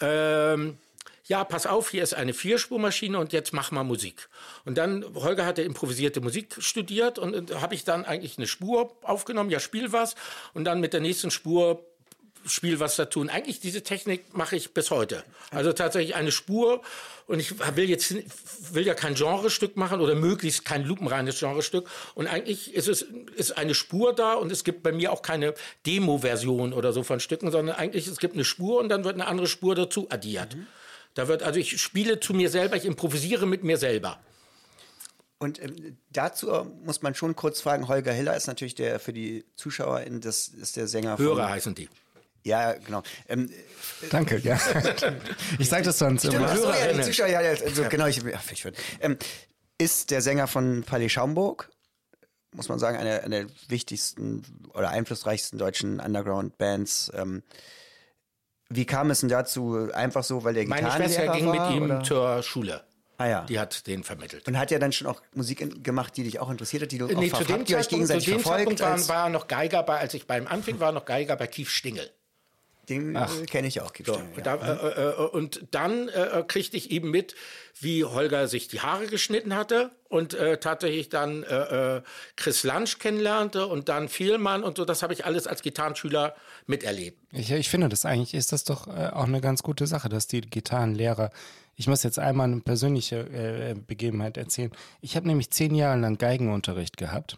Ähm, ja, pass auf, hier ist eine Vierspurmaschine und jetzt mach mal Musik. Und dann, Holger hatte improvisierte Musik studiert und, äh, habe ich dann eigentlich eine Spur aufgenommen, ja, spiel was. Und dann mit der nächsten Spur Spiel was da tun. Eigentlich diese Technik mache ich bis heute. Also tatsächlich eine Spur und ich will jetzt will ja kein Genrestück machen oder möglichst kein lupenreines Genrestück und eigentlich ist es ist eine Spur da und es gibt bei mir auch keine Demo-Version oder so von Stücken, sondern eigentlich es gibt eine Spur und dann wird eine andere Spur dazu addiert. Da wird also ich spiele zu mir selber, ich improvisiere mit mir selber. Und ähm, dazu äh, muss man schon kurz fragen, Holger Hiller ist natürlich der für die Zuschauer, das ist der Sänger von... Hörer heißen die. Ja, genau. Ähm, danke, ja. [LAUGHS] Ich sage das sonst immer. Ach so, ja, die. Zuschauer, ja, also, genau, ich, ja, ich würd, ähm, ist der Sänger von Palais Schaumburg, muss man sagen, eine, eine der wichtigsten oder einflussreichsten deutschen Underground-Bands. Ähm, wie kam es denn dazu? Einfach so, weil der Meine Gitarrenlehrer Schwester ging mit war, ihm oder? zur Schule. Ah ja. Die hat den vermittelt. Und hat ja dann schon auch Musik gemacht, die dich auch interessiert hat, die du auch Nee, zu ver- dem habt ihr euch Zeitpunkt, gegenseitig zu dem verfolgt? Zeitpunkt war, als- war noch Geiger bei, als ich bei ihm anfing, war noch Geiger bei Kief Stingel. Den äh, kenne ich auch. So, ja. da, äh, äh, und dann äh, kriegte ich eben mit, wie Holger sich die Haare geschnitten hatte und äh, tatsächlich dann äh, äh, Chris Lunch kennenlernte und dann Vielmann und so. Das habe ich alles als Gitarrenschüler miterlebt. Ich, ich finde das eigentlich, ist das doch äh, auch eine ganz gute Sache, dass die Gitarrenlehrer, ich muss jetzt einmal eine persönliche äh, Begebenheit erzählen. Ich habe nämlich zehn Jahre lang Geigenunterricht gehabt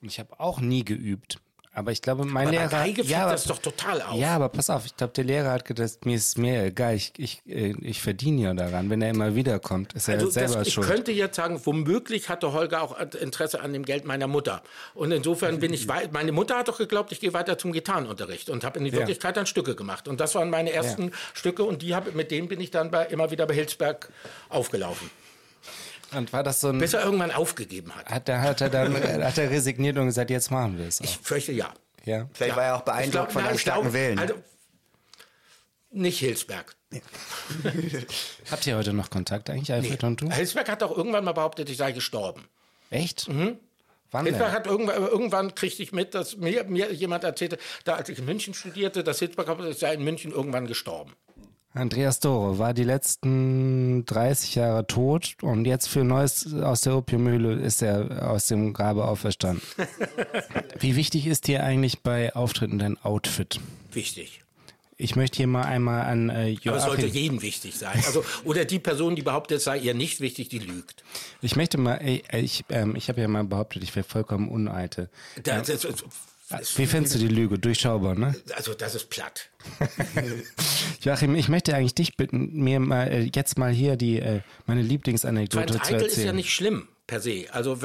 und ich habe auch nie geübt. Aber ich glaube, mein Aber Lehrer. Geige fällt aber- das doch total auf. Ja, aber pass auf, ich glaube, der Lehrer hat gedacht, mir ist mehr egal, ich, ich, äh, ich verdiene ja daran. Wenn er immer wiederkommt, ist er Also selber das, ich schuld. könnte jetzt sagen, womöglich hatte Holger auch Interesse an dem Geld meiner Mutter. Und insofern bin ich weit, meine Mutter hat doch geglaubt, ich gehe weiter zum Gitarrenunterricht und habe in die Wirklichkeit dann Stücke gemacht. Und das waren meine ersten Stücke und die hab, mit denen bin ich dann bei, immer wieder bei Hilsberg aufgelaufen. Und war das so ein. Bis er irgendwann aufgegeben hat. Hat er, hat er dann [LAUGHS] hat er resigniert und gesagt, jetzt machen wir es. auch. Ich fürchte ja. Ja. Vielleicht war er auch beeindruckt glaub, von nein, einem ich starken glaub, Willen. Also, nicht Hilsberg. [LAUGHS] Habt ihr heute noch Kontakt eigentlich, Alfred und du? Hilsberg hat doch irgendwann mal behauptet, ich sei gestorben. Echt? Mhm. Wann Hilsberg denn? hat irgendwann, irgendwann kriegte ich mit, dass mir, mir jemand erzählte, da als ich in München studierte, dass Hilsberg sei in München irgendwann gestorben. Andreas Dore war die letzten 30 Jahre tot und jetzt für Neues aus der Opiummühle ist er aus dem Grabe auferstanden. [LAUGHS] Wie wichtig ist dir eigentlich bei Auftritten dein Outfit? Wichtig. Ich möchte hier mal einmal an äh, Aber es sollte Joachim. jedem wichtig sein. Also, oder die Person, die behauptet, es sei ihr nicht wichtig, die lügt. Ich möchte mal, ey, ich, ähm, ich habe ja mal behauptet, ich wäre vollkommen uneitel. Das, das, das, Wie findest du die Lüge? Durchschaubar, ne? also, das ist platt. [LAUGHS] Joachim, ich möchte eigentlich dich bitten, mir mal äh, jetzt mal hier die äh, meine Lieblingsanekdote zu eitel erzählen. ist ja nicht schlimm per se. Also,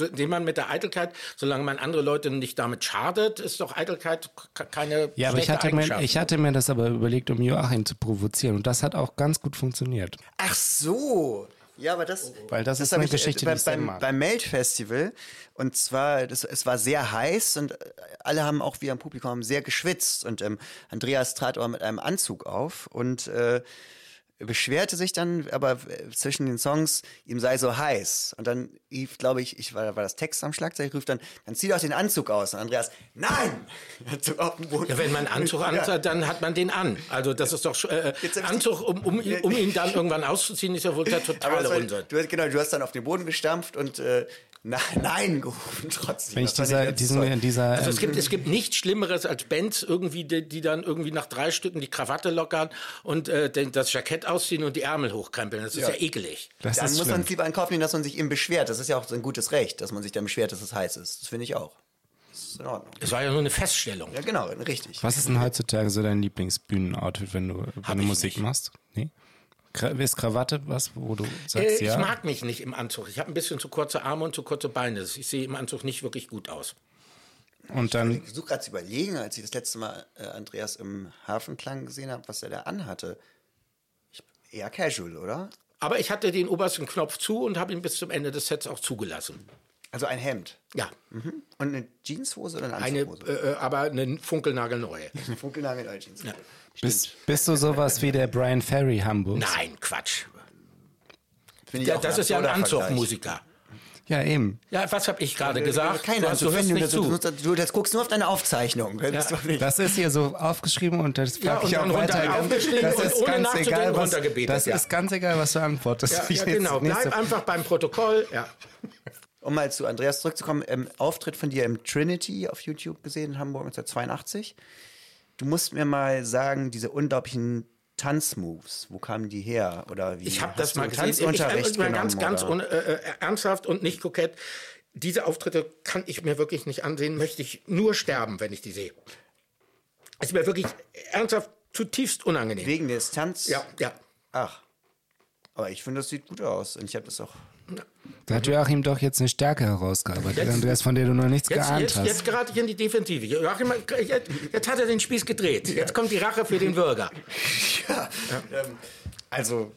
indem man mit der Eitelkeit, solange man andere Leute nicht damit schadet, ist doch Eitelkeit keine ja, aber ich hatte, mir, ich hatte mir das aber überlegt, um Joachim zu provozieren. Und das hat auch ganz gut funktioniert. Ach so. Ja, aber das, Weil das ist hab eine ich, äh, Geschichte, die ich beim, mag. beim Melt-Festival. Und zwar, das, es war sehr heiß und äh, alle haben auch wie am Publikum sehr geschwitzt. Und ähm, Andreas trat aber mit einem Anzug auf und äh, beschwerte sich dann, aber äh, zwischen den Songs, ihm sei so heiß. Und dann rief, glaube ich, ich war, war das Text am Schlagzeug, rief dann, dann zieh doch den Anzug aus. Und Andreas, nein! [LAUGHS] Anzug auf den Boden. Ja, wenn man einen Anzug anzieht, dann hat man den an. Also das ist doch äh, Anzug, um, um, ihn- um ihn dann irgendwann auszuziehen, ist ja wohl der Aber totale Unsinn. du, hast- genau, du hast dann auf den Boden gestampft und äh, na, [LAUGHS] nein gerufen trotzdem. Wenn ich dieser, diesen, dieser Also es ähm, gibt, es gibt nichts Schlimmeres als Bands irgendwie, die, die dann irgendwie nach drei Stücken die Krawatte lockern und äh, den, das Jackett ausziehen und die Ärmel hochkrempeln. Das ist ja, ekelig. das dann muss man es lieber in Kauf nehmen, dass man sich eben beschwert. Das ist ja auch so ein gutes Recht, dass man sich dann beschwert, dass es heiß ist. Das finde ich auch. Das ist in Ordnung. Es war ja nur eine Feststellung. Ja, genau, richtig. Was ist denn heutzutage so dein Lieblingsbühnenoutfit, wenn du, wenn du Musik nicht. machst? Nee? Ist Krawatte was, wo du Äh, sagst, ich ja? mag mich nicht im Anzug. Ich habe ein bisschen zu kurze Arme und zu kurze Beine. Ich sehe im Anzug nicht wirklich gut aus. Und dann, Ich versuche gerade zu überlegen, als ich das letzte Mal äh, Andreas im Hafenklang gesehen habe, was er da anhatte. Ich, eher casual, oder? Aber ich hatte den obersten Knopf zu und habe ihn bis zum Ende des Sets auch zugelassen. Also ein Hemd. Ja, Mhm. Und eine Jeanshose oder eine eine, Anzughose? äh, aber eine funkelnagelneue. [LAUGHS] Eine Funkelnagel oder Jeans. Bist, bist du sowas wie der Brian Ferry Hamburgs? Nein, Quatsch. Ja, das ist ja ein. Anzugmusiker. Ja, eben. Ja, was habe ich gerade gesagt? Keine du, hast, du Anzug. hörst nicht du, zu. du, jetzt guckst nur auf deine Aufzeichnung. Das nicht. Das ist hier so aufgeschrieben und das Ja, frag und ich auch weiter. aufgeschrieben Das und ist ohne ganz egal, was, das ja. ist ganz egal, was du antwortest. Ja, Ich ja genau. Bleib so- einfach beim Protokoll. Ja. Um mal zu Andreas zurückzukommen, ähm, Auftritt von dir im Trinity auf YouTube gesehen in Hamburg 1982. Du musst mir mal sagen, diese unglaublichen Tanzmoves, wo kamen die her? Oder wie Ich habe das mal gesehen. Ich, ich, Tanzunterricht ich, mal ganz, ganz un, äh, äh, ernsthaft und nicht kokett. Diese Auftritte kann ich mir wirklich nicht ansehen. Möchte ich nur sterben, wenn ich die sehe. Ist mir wirklich ernsthaft zutiefst unangenehm. Wegen des Tanz? Ja, ja. Ach. Aber ich finde, das sieht gut aus. Und ich habe das auch. Da hat Joachim doch jetzt eine Stärke herausgearbeitet, Jetzt- Andreas, von der du noch nichts Jetzt, geahnt jetzt, hast. jetzt gerate ich in die Defensive. Joachim, jetzt, jetzt hat er den Spieß gedreht. Jetzt kommt die Rache für den Bürger. Ja. Ähm, also,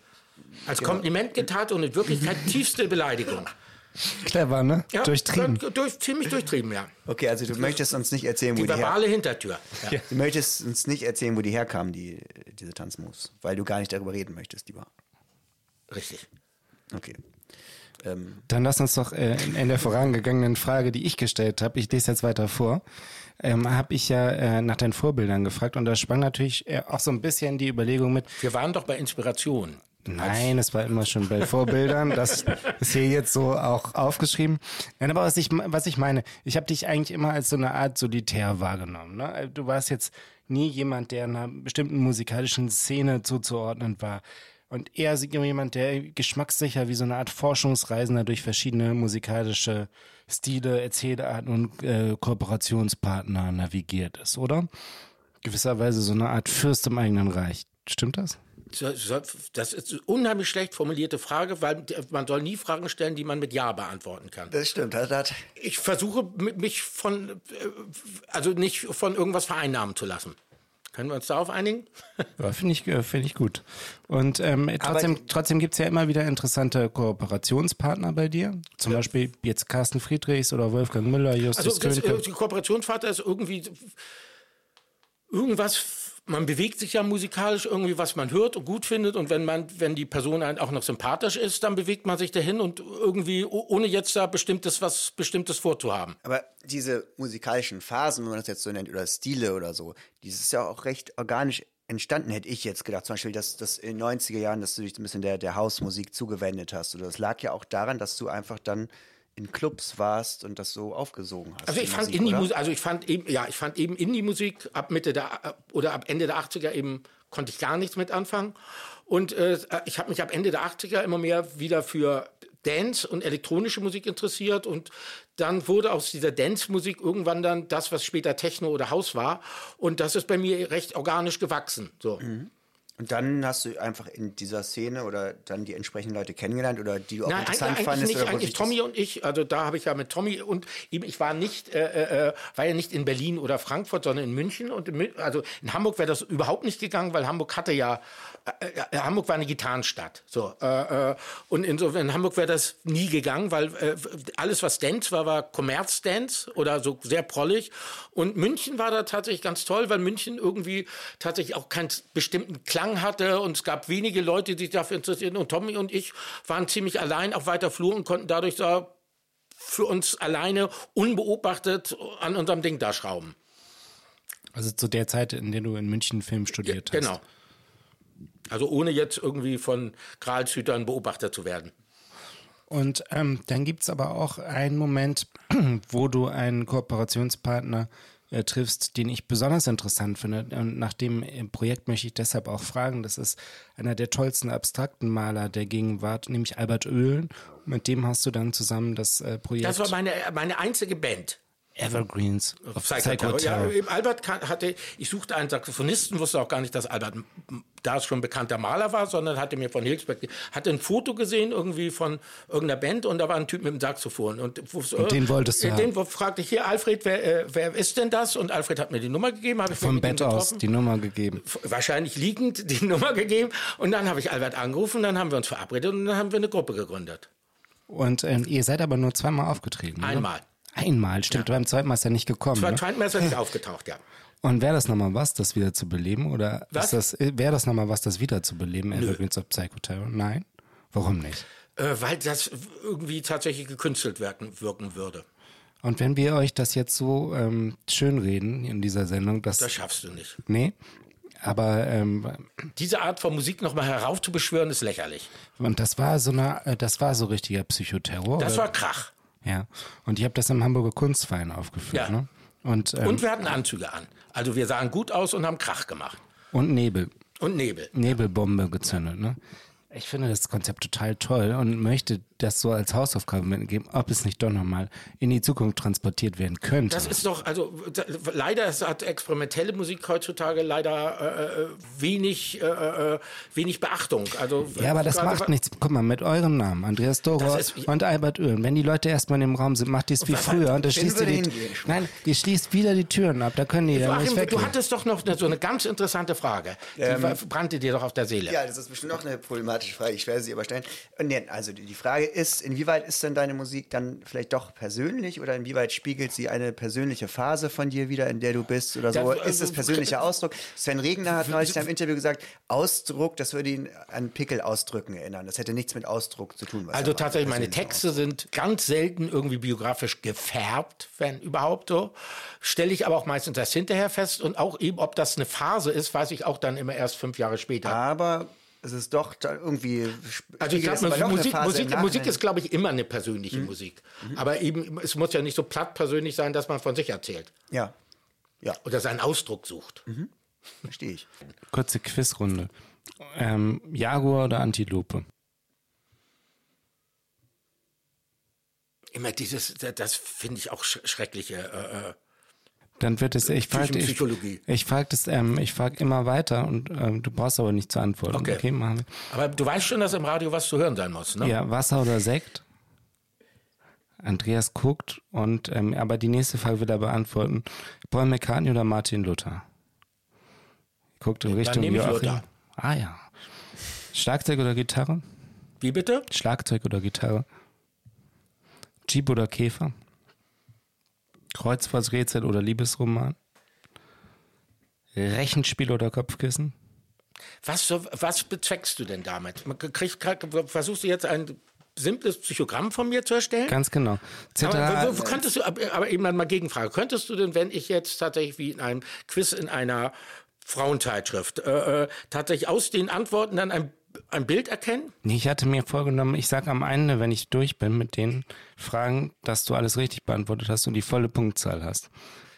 Als Kompliment getat und in Wirklichkeit tiefste Beleidigung. Clever, ne? Ja, Durchtrieben. Durch, ziemlich durchtrieben, ja. okay, also du möchtest uns nicht erzählen, wo Die die, her verbale Hintertür. Ja. Du möchtest uns nicht erzählen, wo die herkamen, die, diese Tanzmoves. Weil du gar nicht darüber reden möchtest, lieber. Richtig. Okay. Ähm, Dann lass uns doch äh, in, in der vorangegangenen Frage, die ich gestellt habe, ich lese jetzt weiter vor, ähm, habe ich ja äh, nach deinen Vorbildern gefragt und da sprang natürlich äh, auch so ein bisschen die Überlegung mit, Wir waren doch bei Inspiration. Nein, es war immer schon bei Vorbildern. Das ist hier jetzt so auch aufgeschrieben. Nein, aber was ich, was ich meine, ich habe dich eigentlich immer als so eine Art Solitär wahrgenommen. Ne? Du warst jetzt nie jemand, der einer bestimmten musikalischen Szene zuzuordnen war. Und eher so jemand, der geschmackssicher wie so eine Art Forschungsreisender durch verschiedene musikalische Stile, Erzählarten und äh, Kooperationspartner navigiert ist, oder? Gewisserweise so eine Art Fürst im eigenen Reich. Stimmt das? Das ist eine unheimlich schlecht formulierte Frage, weil man soll nie Fragen stellen, die man mit Ja beantworten kann. das stimmt. Das, das, Ich versuche mich von, äh, also nicht von irgendwas vereinnahmen zu lassen. Können wir uns darauf einigen? [LAUGHS] Ja, finde ich, äh, find ich gut. Und ähm, trotzdem, trotzdem gibt es ja immer wieder interessante Kooperationspartner bei dir. Zum Beispiel jetzt Carsten Friedrichs oder Wolfgang Müller, Justus Also das, Könke. äh, die Kooperationsvater ist irgendwie irgendwas. Man bewegt sich ja musikalisch irgendwie, was man hört und gut findet. Und wenn man, wenn die Person einen auch noch sympathisch ist, dann bewegt man sich dahin und irgendwie, oh- ohne jetzt da bestimmtes, was Bestimmtes vorzuhaben. Aber diese musikalischen Phasen, wenn man das jetzt so nennt, oder Stile oder so, dieses ist ja auch recht organisch entstanden, hätte ich jetzt gedacht. Zum Beispiel, dass, dass in den 90er Jahren, dass du dich ein bisschen der, der Hausmusik zugewendet hast. Oder das lag ja auch daran, dass du einfach dann in Clubs warst und das so aufgesogen hast. Also ich fand Musik, Indie-Musik, also ich fand eben, ja, ich fand eben Indie-Musik ab Mitte der oder ab Ende der 80er eben konnte ich gar nichts mit anfangen. Und äh, ich habe mich ab Ende der 80er immer mehr wieder für Dance und elektronische Musik interessiert und dann wurde aus dieser Dance-Musik irgendwann dann das, was später Techno oder House war. Und das ist bei mir recht organisch gewachsen. So. Und dann hast du einfach in dieser Szene oder dann die entsprechenden Leute kennengelernt oder die du auch Nein, interessant eigentlich, fandest. nicht. oder Eigentlich Tommy und ich, also da habe ich ja mit Tommy und eben, ich war nicht, äh, äh, war ja nicht in Berlin oder Frankfurt, sondern in München. Und in, also in Hamburg wäre das überhaupt nicht gegangen, weil Hamburg hatte ja, äh, äh, Hamburg war eine Gitarrenstadt. So, äh, äh, und insofern in Hamburg wäre das nie gegangen, weil äh, alles, was Dance war, war Kommerz-Dance oder so sehr prollig. Und München war da tatsächlich ganz toll, weil München irgendwie tatsächlich auch keinen bestimmten Klang hatte und es gab wenige Leute, die sich dafür interessierten. Und Tommy und ich waren ziemlich allein auf weiter Flur und konnten dadurch da für uns alleine unbeobachtet an unserem Ding da schrauben. Also zu der Zeit, in der du in München Film studiert hast. Genau. Also ohne jetzt irgendwie von Gralshütern beobachtet zu werden. Und ähm, dann gibt es aber auch einen Moment, [CLEARS THROAT] wo du einen Kooperationspartner äh, triffst, den ich besonders interessant finde. Und nach dem äh, Projekt möchte ich deshalb auch fragen. Das ist einer der tollsten abstrakten Maler der Gegenwart, nämlich Albert Oehlen. Mit dem hast du dann zusammen das äh, Projekt Das war meine, meine einzige Band. Evergreens of Psycho Psycho Terror. Ja, Albert hatte, ich suchte einen Saxophonisten, wusste auch gar nicht, dass Albert da schon bekannter Maler war, sondern hatte mir von Hilsberg, hatte ein Foto gesehen irgendwie von irgendeiner Band und da war ein Typ mit dem Saxophon. Und, Und den wolltest du äh, Den wo- fragte ich hier, Alfred, wer, äh, wer ist denn das? Und Alfred hat mir die Nummer gegeben, habe ich Vom Bett aus die Nummer gegeben. Wahrscheinlich liegend die [LAUGHS] Nummer gegeben. Und dann habe ich Albert angerufen, dann haben wir uns verabredet und dann haben wir eine Gruppe gegründet. Und ähm, ihr seid aber nur zweimal aufgetreten. oder? Einmal. Stimmt. Beim zweiten Mal ist er nicht gekommen. Zwei Ne? Zweitmesser nicht [LAUGHS] aufgetaucht, ja. Und wäre das nochmal was, das wieder zu beleben? Oder Was? ist das, wäre das nochmal was, das wieder zu beleben? Evergreens of Psycho Terror? Nein? Warum nicht? Äh, weil das irgendwie tatsächlich gekünstelt wirken, wirken würde. Und wenn wir euch das jetzt so ähm, schönreden in dieser Sendung, dass. Das schaffst du nicht. nee. Aber ähm, Diese Art von Musik nochmal heraufzubeschwören, ist lächerlich. und das war so eine, äh, das war so richtiger Psychoterror. Das war Krach. Ja. Und ich habe das im Hamburger Kunstverein aufgeführt, Ja. ne? Und, ähm, Und wir hatten Anzüge an. Also wir sahen gut aus und haben Krach gemacht. und Nebel. Und Nebel. Nebelbombe gezündet, ne? Ich finde das Konzept total toll und möchte das so als Hausaufgabe mitgeben, ob es nicht doch nochmal in die Zukunft transportiert werden könnte. Das ist doch, also da- leider hat experimentelle Musik heutzutage leider äh, äh, wenig, äh, äh, wenig Beachtung. Also, ja, aber das macht nichts. Guck mal, mit eurem Namen, Andreas ist- und Albert Oehlen. Wenn die Leute erstmal im Raum sind, macht die es wie was- früher und wen schließt ihr die? Nein, die schließt wieder die Türen ab. Da können die dann nicht Joachim, du hattest doch noch so eine ganz interessante Frage. Die war- brannte dir doch auf der Seele. Ja, das ist bestimmt auch eine problematische Frage. Ich werde sie aber stellen. Also die Frage ist, inwieweit ist denn deine Musik dann vielleicht doch persönlich oder inwieweit spiegelt sie eine persönliche Phase von dir wieder, in der du bist oder so? Ja, ist es also- persönlicher Ausdruck? Sven Regner hat neulich in einem Interview gesagt, Ausdruck, das würde ihn an Pickel ausdrücken erinnern. Das hätte nichts mit Ausdruck zu tun. Also tatsächlich, meine Texte sind ganz selten irgendwie biografisch gefärbt, wenn überhaupt so. Stelle ich aber auch meistens erst hinterher fest. Und auch eben, ob das eine Phase ist, weiß ich auch dann immer erst fünf Jahre später. Aber es ist doch da irgendwie. Also ich glaube, Musik, Musik. Musik ist, glaube ich, immer eine persönliche Musik. Aber eben, es muss ja nicht so platt persönlich sein, dass man von sich erzählt. Ja, ja, Oder seinen Ausdruck sucht. verstehe ich. Kurze Quizrunde. Ähm, Jaguar oder Antilope? Immer dieses, das finde ich auch sch schreckliche. Äh, äh, Dann wird es, ich frage ich, ich frag das, ähm, ich frage immer weiter und ähm, du brauchst aber nicht zu antworten. Okay. Okay, machen wir. aber du weißt schon, dass im Radio was zu hören sein muss, ne? Ja, Wasser oder Sekt? Andreas guckt und ähm, aber die nächste Frage will er beantworten. Paul McCartney oder Martin Luther? Guckt in Richtung ich Joachim. Lothar. Ah ja. Schlagzeug oder Gitarre? Wie bitte? Schlagzeug oder Gitarre? Jeep oder Käfer? Kreuzworträtsel oder Liebesroman? Rechenspiel oder Kopfkissen? Was, so- was bezweckst du denn damit? Kriegt, versuchst du jetzt ein simples Psychogramm von mir zu erstellen? Ganz genau. Aber wo, wo könntest du, aber aber eben mal Gegenfrage, könntest du denn, wenn ich jetzt tatsächlich wie in einem Quiz in einer Frauenzeitschrift äh, äh, tatsächlich aus den Antworten dann ein, ein Bild erkennen? Nee, ich hatte mir vorgenommen, ich sag am Ende, wenn ich durch bin mit den Fragen, dass du alles richtig beantwortet hast und die volle Punktzahl hast.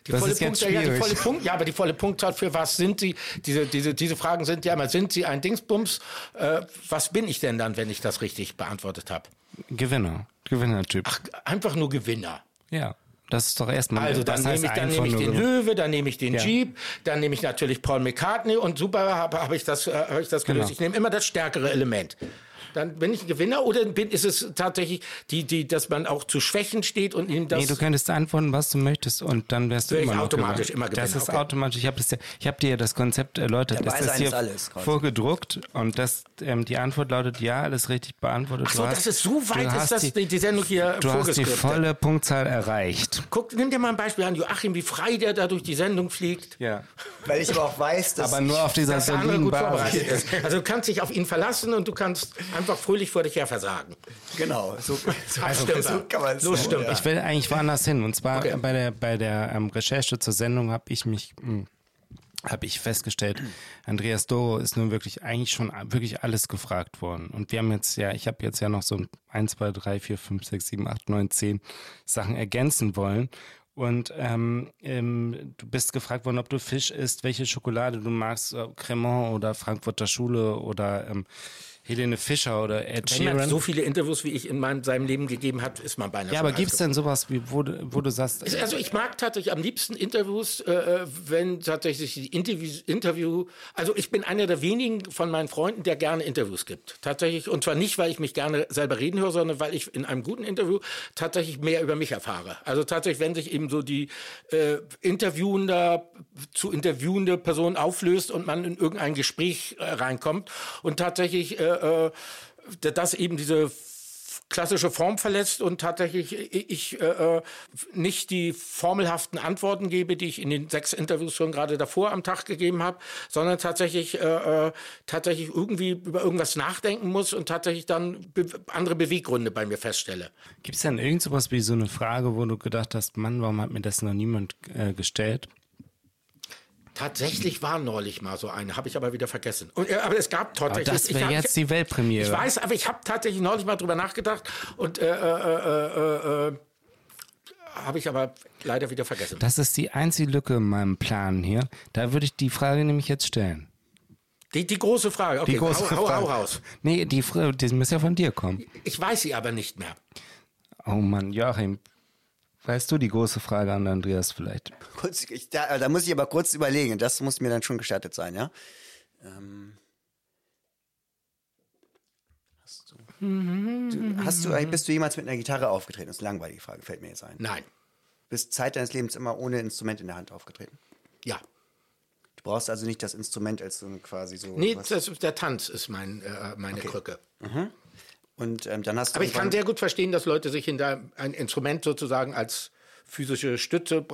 Die das volle Punktzahl, ja, die volle Punkt, ja, aber die volle Punktzahl für was sind sie? Diese, diese, diese Fragen sind ja immer, sind sie ein Dingsbums? Äh, was bin ich denn dann, wenn ich das richtig beantwortet habe? Gewinner. Gewinnertyp. Ach, einfach nur Gewinner. Ja. Das ist doch erstmal. Also dann nehme ich, dann nehme ich den. Löwe, dann nehme ich den Ja. Jeep, dann nehme ich natürlich Paul McCartney und super habe hab ich das, äh, hab ich das gelöst. Genau. Ich nehme immer das stärkere Element. Dann bin ich ein Gewinner oder bin, ist es tatsächlich, die, die, dass man auch zu Schwächen steht und ihm das. Nee, du könntest antworten, was du möchtest und dann wärst du immer automatisch Gewinner. immer Gewinner, Das ist okay. automatisch. Ich habe ja, ich hab dir ja das Konzept erläutert. Der Das ist hier eines alles, vorgedruckt und das, ähm, die Antwort lautet ja, alles richtig beantwortet. Ach so, Du das ist so weit, ist hast das die, die Sendung hier Du hast die volle Punktzahl erreicht. Guck, nimm dir mal ein Beispiel an, Joachim, wie frei der da durch die Sendung fliegt. Ja. Weil ich aber auch weiß, dass Aber nur auf dieser soliden gut vorbereitet Basis. ist. Also du kannst dich auf ihn verlassen und du kannst einfach fröhlich vor dich her versagen. genau, so, [LAUGHS] so, Also, stimmt. so kann man es So sagen, stimmt. ja. Ich will eigentlich woanders hin. Und zwar Okay. bei der, bei der ähm, Recherche zur Sendung habe ich mich, mh, habe ich festgestellt, Andreas Doro ist nun wirklich eigentlich schon wirklich alles gefragt worden. Und wir haben jetzt ja, ich habe jetzt ja noch so 1, 2, 3, 4, 5, 6, 7, 8, 9, 10 Sachen ergänzen wollen. Und ähm, ähm, du bist gefragt worden, ob du Fisch isst, welche Schokolade du magst, äh, Cremant oder Frankfurter Schule oder ähm, Helene Fischer oder Ed Wenn man Sheeran. so viele Interviews wie ich in meinem, seinem Leben gegeben hat, ist man beinahe Ja, aber gibt's denn sowas, wie, wo, du- wo du sagst, Also ich mag tatsächlich am liebsten Interviews, äh, wenn tatsächlich die Interviews, Interview, also ich bin einer der wenigen von meinen Freunden, der gerne Interviews gibt. Tatsächlich, und zwar nicht, weil ich mich gerne selber reden höre, sondern weil ich in einem guten Interview tatsächlich mehr über mich erfahre. Also tatsächlich, wenn sich eben so die äh, interviewender zu interviewende Person auflöst und man in irgendein Gespräch äh, reinkommt und tatsächlich äh, äh, dass eben diese klassische Form verletzt und tatsächlich ich äh, äh, nicht die formelhaften Antworten gebe, die ich in den sechs Interviews schon gerade davor am Tag gegeben habe, sondern tatsächlich äh, äh, tatsächlich irgendwie über irgendwas nachdenken muss und tatsächlich dann be andere Beweggründe bei mir feststelle. Gibt es denn irgend sowas wie so eine Frage, wo du gedacht hast, Mann, warum hat mir das noch niemand äh, gestellt? Tatsächlich war neulich mal so eine, habe ich aber wieder vergessen. Und, äh, aber es gab Aber tatsächlich. das ich wäre jetzt die Weltpremiere. Ich weiß, aber ich habe tatsächlich neulich mal drüber nachgedacht und äh, äh, äh, äh, habe ich aber leider wieder vergessen. Das ist die einzige Lücke in meinem Plan hier. Da würde ich die Frage nämlich jetzt stellen. Die, die große Frage. Okay, Die große hau, hau, Frage. hau raus. Nee, die, die muss ja von dir kommen. Ich weiß sie aber nicht mehr. Oh Mann, Joachim, weißt du die große Frage an Andreas vielleicht? Kurz, ich, da, da muss ich aber kurz überlegen. Das muss mir dann schon gestattet sein, ja? Ähm, hast du, du, hast du, bist du jemals mit einer Gitarre aufgetreten? Das ist eine langweilige Frage, fällt mir jetzt ein. Nein. Bist Zeit deines Lebens immer ohne Instrument in der Hand aufgetreten? Ja. Du brauchst also nicht das Instrument als so quasi so. Nee, das, der Tanz ist mein, äh, meine Krücke. Und ähm, dann hast du. Aber ich kann sehr gut verstehen, dass Leute sich hinter ein Instrument sozusagen als physische Stütze,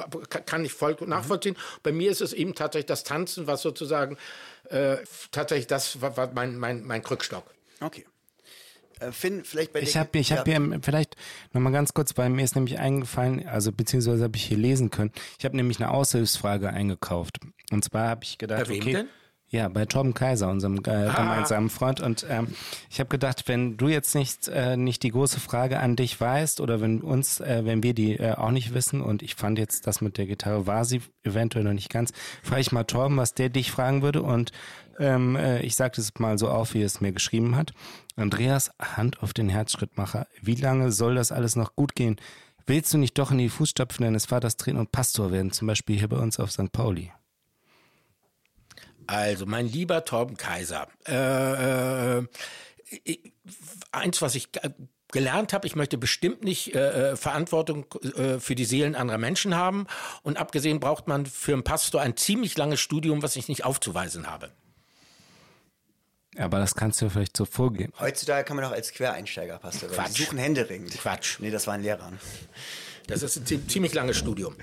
kann- ich voll nachvollziehen. Bei mir ist es eben tatsächlich das Tanzen, was sozusagen äh, tatsächlich das war, war mein, mein, mein Krückstock. Okay. Äh, Finn, vielleicht bei dir. Ich habe ich hab hier vielleicht nochmal ganz kurz, weil mir ist nämlich eingefallen, also beziehungsweise habe ich hier lesen können. Ich habe nämlich eine Aushilfsfrage eingekauft. Und zwar habe ich gedacht, Bei wem okay. denn? Ja, bei Torben Kaiser, unserem äh, gemeinsamen Freund. Und ähm, ich habe gedacht, wenn du jetzt nicht, äh, nicht die große Frage an dich weißt oder wenn uns, äh, wenn wir die äh, auch nicht wissen und ich fand jetzt das mit der Gitarre war sie eventuell noch nicht ganz, frage ich mal Torben, was der dich fragen würde und ähm, äh, ich sage es mal so auf, wie er es mir geschrieben hat. Andreas, Hand auf den Herzschrittmacher. Wie lange soll das alles noch gut gehen? Willst du nicht doch in die Fußstapfen deines Vaters treten und Pastor werden, zum Beispiel hier bei uns auf St. Pauli? Also, mein lieber Torben Kaiser, äh, äh, eins, was ich gelernt habe, ich möchte bestimmt nicht äh, äh, Verantwortung äh, für die Seelen anderer Menschen haben. Und abgesehen braucht man für einen Pastor ein ziemlich langes Studium, was ich nicht aufzuweisen habe. Aber das kannst du ja vielleicht so vorgeben. Heutzutage kann man doch als Quereinsteiger Pastor werden. Quatsch. Suchen händeringend. Quatsch. Nee, das waren Lehrer. Das ist ein zie- ziemlich langes Studium.